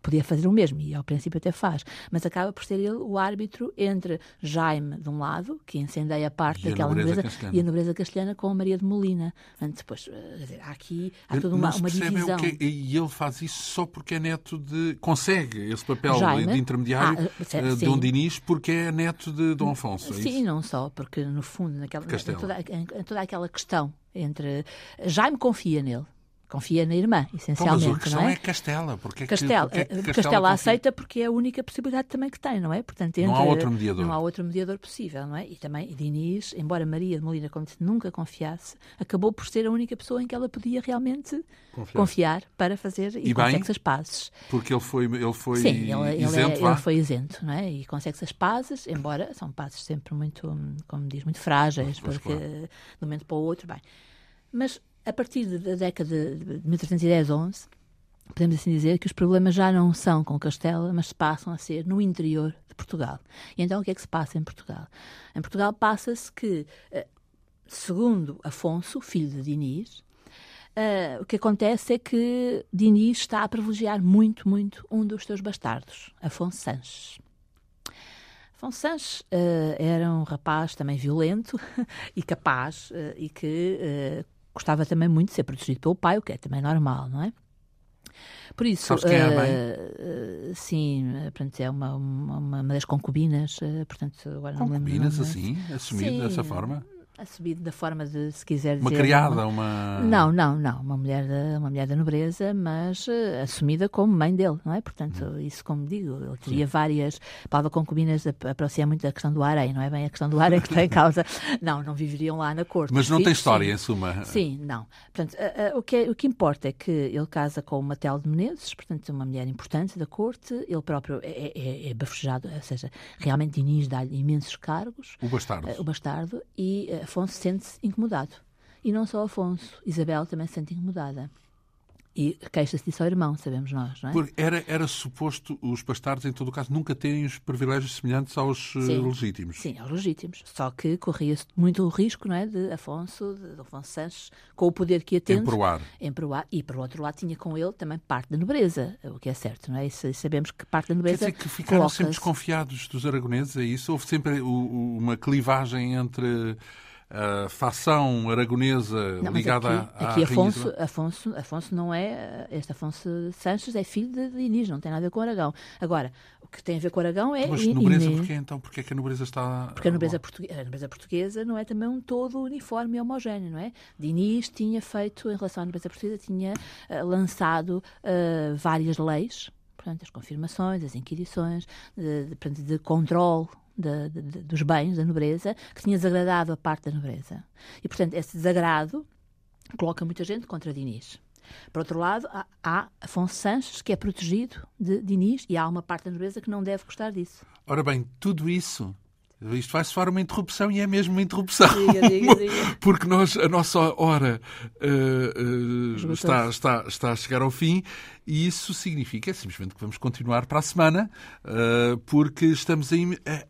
podia fazer o mesmo, e ao princípio até faz, mas acaba por ser ele o árbitro entre Jaime, de um lado, que incendeia parte e daquela nobreza, nobreza, e a nobreza castelhana com a Maria de Molina. Antes, depois, uh, dizer, há aqui há toda uma, uma divisão. É que, e ele faz isso só porque é neto de. consegue esse papel Jaime, de intermediário ah, de Dom Dinis, porque é neto de Dom Afonso. É Sim, não só, porque no fundo, naquela, em, toda, em, toda aquela questão entre. Jaime confia nele, confia na irmã, essencialmente. Então, mas a questão não é? é Castela. Porque é que, Castela, porque é que Castela, Castela aceita porque é a única possibilidade também que tem, não é? Portanto, não há outro mediador. Não há outro mediador possível, não é? E também Diniz, embora Maria de Molina como disse, nunca confiasse, acabou por ser a única pessoa em que ela podia realmente confiar, confiar para fazer e, e consegue-se as pazes. Porque ele foi, ele foi Sim, ele, isento, ele, é, ele foi isento, não é? E consegue-se as pazes, embora são pazes sempre muito, como diz, muito frágeis, Pois, porque claro. de um momento para o outro, bem. Mas a partir da década de 1310, 11, podemos assim dizer que os problemas já não são com Castela, mas passam a ser no interior de Portugal. E então o que é que se passa em Portugal? Em Portugal passa-se que, eh, segundo Afonso, filho de Diniz, Uh, o que acontece é que Diniz está a privilegiar muito, muito um dos seus bastardos, Afonso Sanches. Afonso Sanches uh, era um rapaz também violento [LAUGHS] e capaz uh, e que gostava também muito de ser protegido pelo pai, o que é também normal, não é? Por isso, é uh, sim, portanto, é uma, uma, uma das concubinas, uh, portanto, agora não me lembro. Concubinas, assim, assumido Sim, dessa forma? Assumido da forma de, se quiser dizer. Uma criada, uma. Não, não, não. Uma mulher da, uma mulher da nobreza, mas uh, assumida como mãe dele, não é? Portanto, Hum. isso, como digo, ele teria várias. A palavra concubinas aproxima muito da questão do harém, não é bem a questão do harém que está em causa. [LAUGHS] Não, não viveriam lá na corte. Mas não tem filhos, história, sim. em suma. Sim, não. Portanto, uh, uh, o, que é, o que importa é que ele casa com uma Tel de Menezes, portanto, uma mulher importante da corte. Ele próprio é, é, é bafejado, ou seja, realmente Diniz dá-lhe imensos cargos, O bastardo. uh, o bastardo, e Afonso sente-se incomodado. E não só Afonso, Isabel também se sente incomodada. E queixa-se disso ao irmão, sabemos nós, não é? Porque era, era suposto os bastardos, em todo o caso, nunca terem os privilégios semelhantes aos uh, Sim. legítimos. Sim, aos legítimos. Só que corria-se muito o risco, não é? De Afonso, de Afonso Sanches, com o poder que ia tendo. Emproar. emproar. E, por outro lado, tinha com ele também parte da nobreza, o que é certo, não é? E sa- sabemos que parte da Quer nobreza. dizer que ficaram sempre desconfiados dos aragoneses, é isso? Houve sempre o- o- uma clivagem entre a facção aragonesa Não, ligada aqui, à, à aqui Afonso. Afonso, Afonso não é. Este Afonso Sanches é filho de, de Inês, não tem nada a ver com Aragão. Agora, o que tem a ver com Aragão é. Mas nobreza, Inês- porquê então? Porquê é que a nobreza está... Porque a nobreza, portuguesa, a nobreza portuguesa não é também um todo uniforme e homogéneo, não é? Diniz tinha feito, em relação à nobreza portuguesa, tinha ah, lançado ah, várias leis, portanto, as confirmações, as inquirições, de, de, portanto, de controle de- de- dos bens da nobreza, que tinha desagradado a parte da nobreza. E, portanto, esse desagrado coloca muita gente contra Diniz. Por outro lado, há, há Afonso Sanches, que é protegido de Diniz, e há uma parte da nobreza que não deve gostar disso. Ora bem, tudo isso... Isto vai soar uma interrupção e é mesmo uma interrupção. Diga, diga, diga. [LAUGHS] Porque nós, a nossa hora eh, Esgotou-se. está, está, está a chegar ao fim e isso significa simplesmente que vamos continuar para a semana eh, porque estamos a,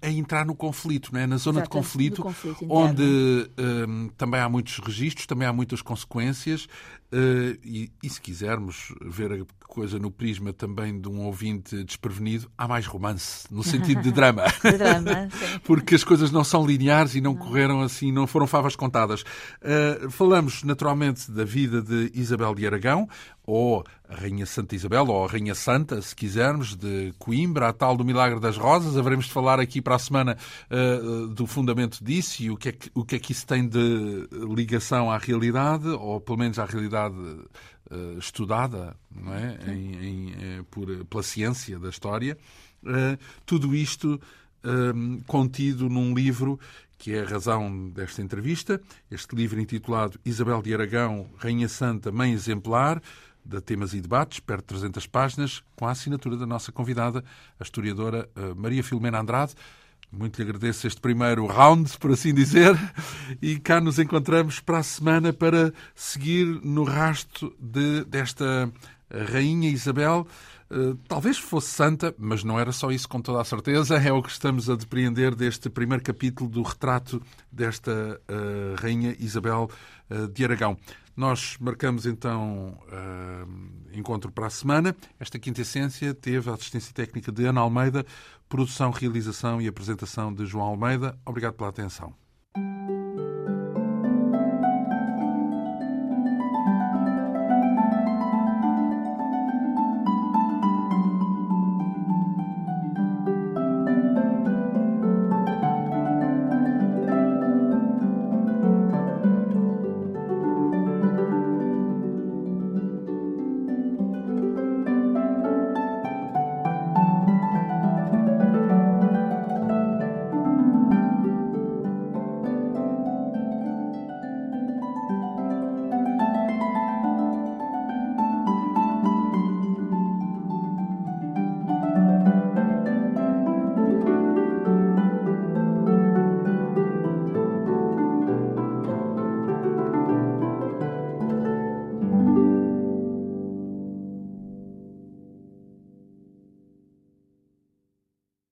a- entrar no conflito, não é? na zona de conflito, conflito onde eh, também há muitos registros, também há muitas consequências eh, e, e se quisermos ver a coisa no prisma também de um ouvinte desprevenido, há mais romance, no sentido de drama. [LAUGHS] De drama, [LAUGHS] porque as coisas não são lineares e não, correram assim, não foram favas contadas. Uh, falamos naturalmente da vida de Isabel de Aragão, ou a Rainha Santa Isabel, ou a Rainha Santa, se quisermos, de Coimbra, a tal do Milagre das Rosas. Haveremos de falar aqui para a semana uh, do fundamento disso e o que, é que, o que é que isso tem de ligação à realidade, ou pelo menos à realidade uh, estudada não é? em, em, eh, por, pela ciência da história. Uh, tudo isto um, contido num livro que é a razão desta entrevista. Este livro intitulado Isabel de Aragão, Rainha Santa, Mãe Exemplar, de temas e debates, perto de 300 páginas, com a assinatura da nossa convidada, a historiadora uh, Maria Filomena Andrade. Muito lhe agradeço este primeiro round, por assim dizer, e cá nos encontramos para a semana para seguir no rasto de, desta Rainha Isabel. Uh, talvez fosse santa, mas não era só isso com toda a certeza. É o que estamos a depreender deste primeiro capítulo do retrato desta uh, Rainha Isabel uh, de Aragão. Nós marcamos então encontro para a semana. Esta quinta essência teve a assistência técnica de Ana Almeida, produção, realização e apresentação de João Almeida. Obrigado pela atenção.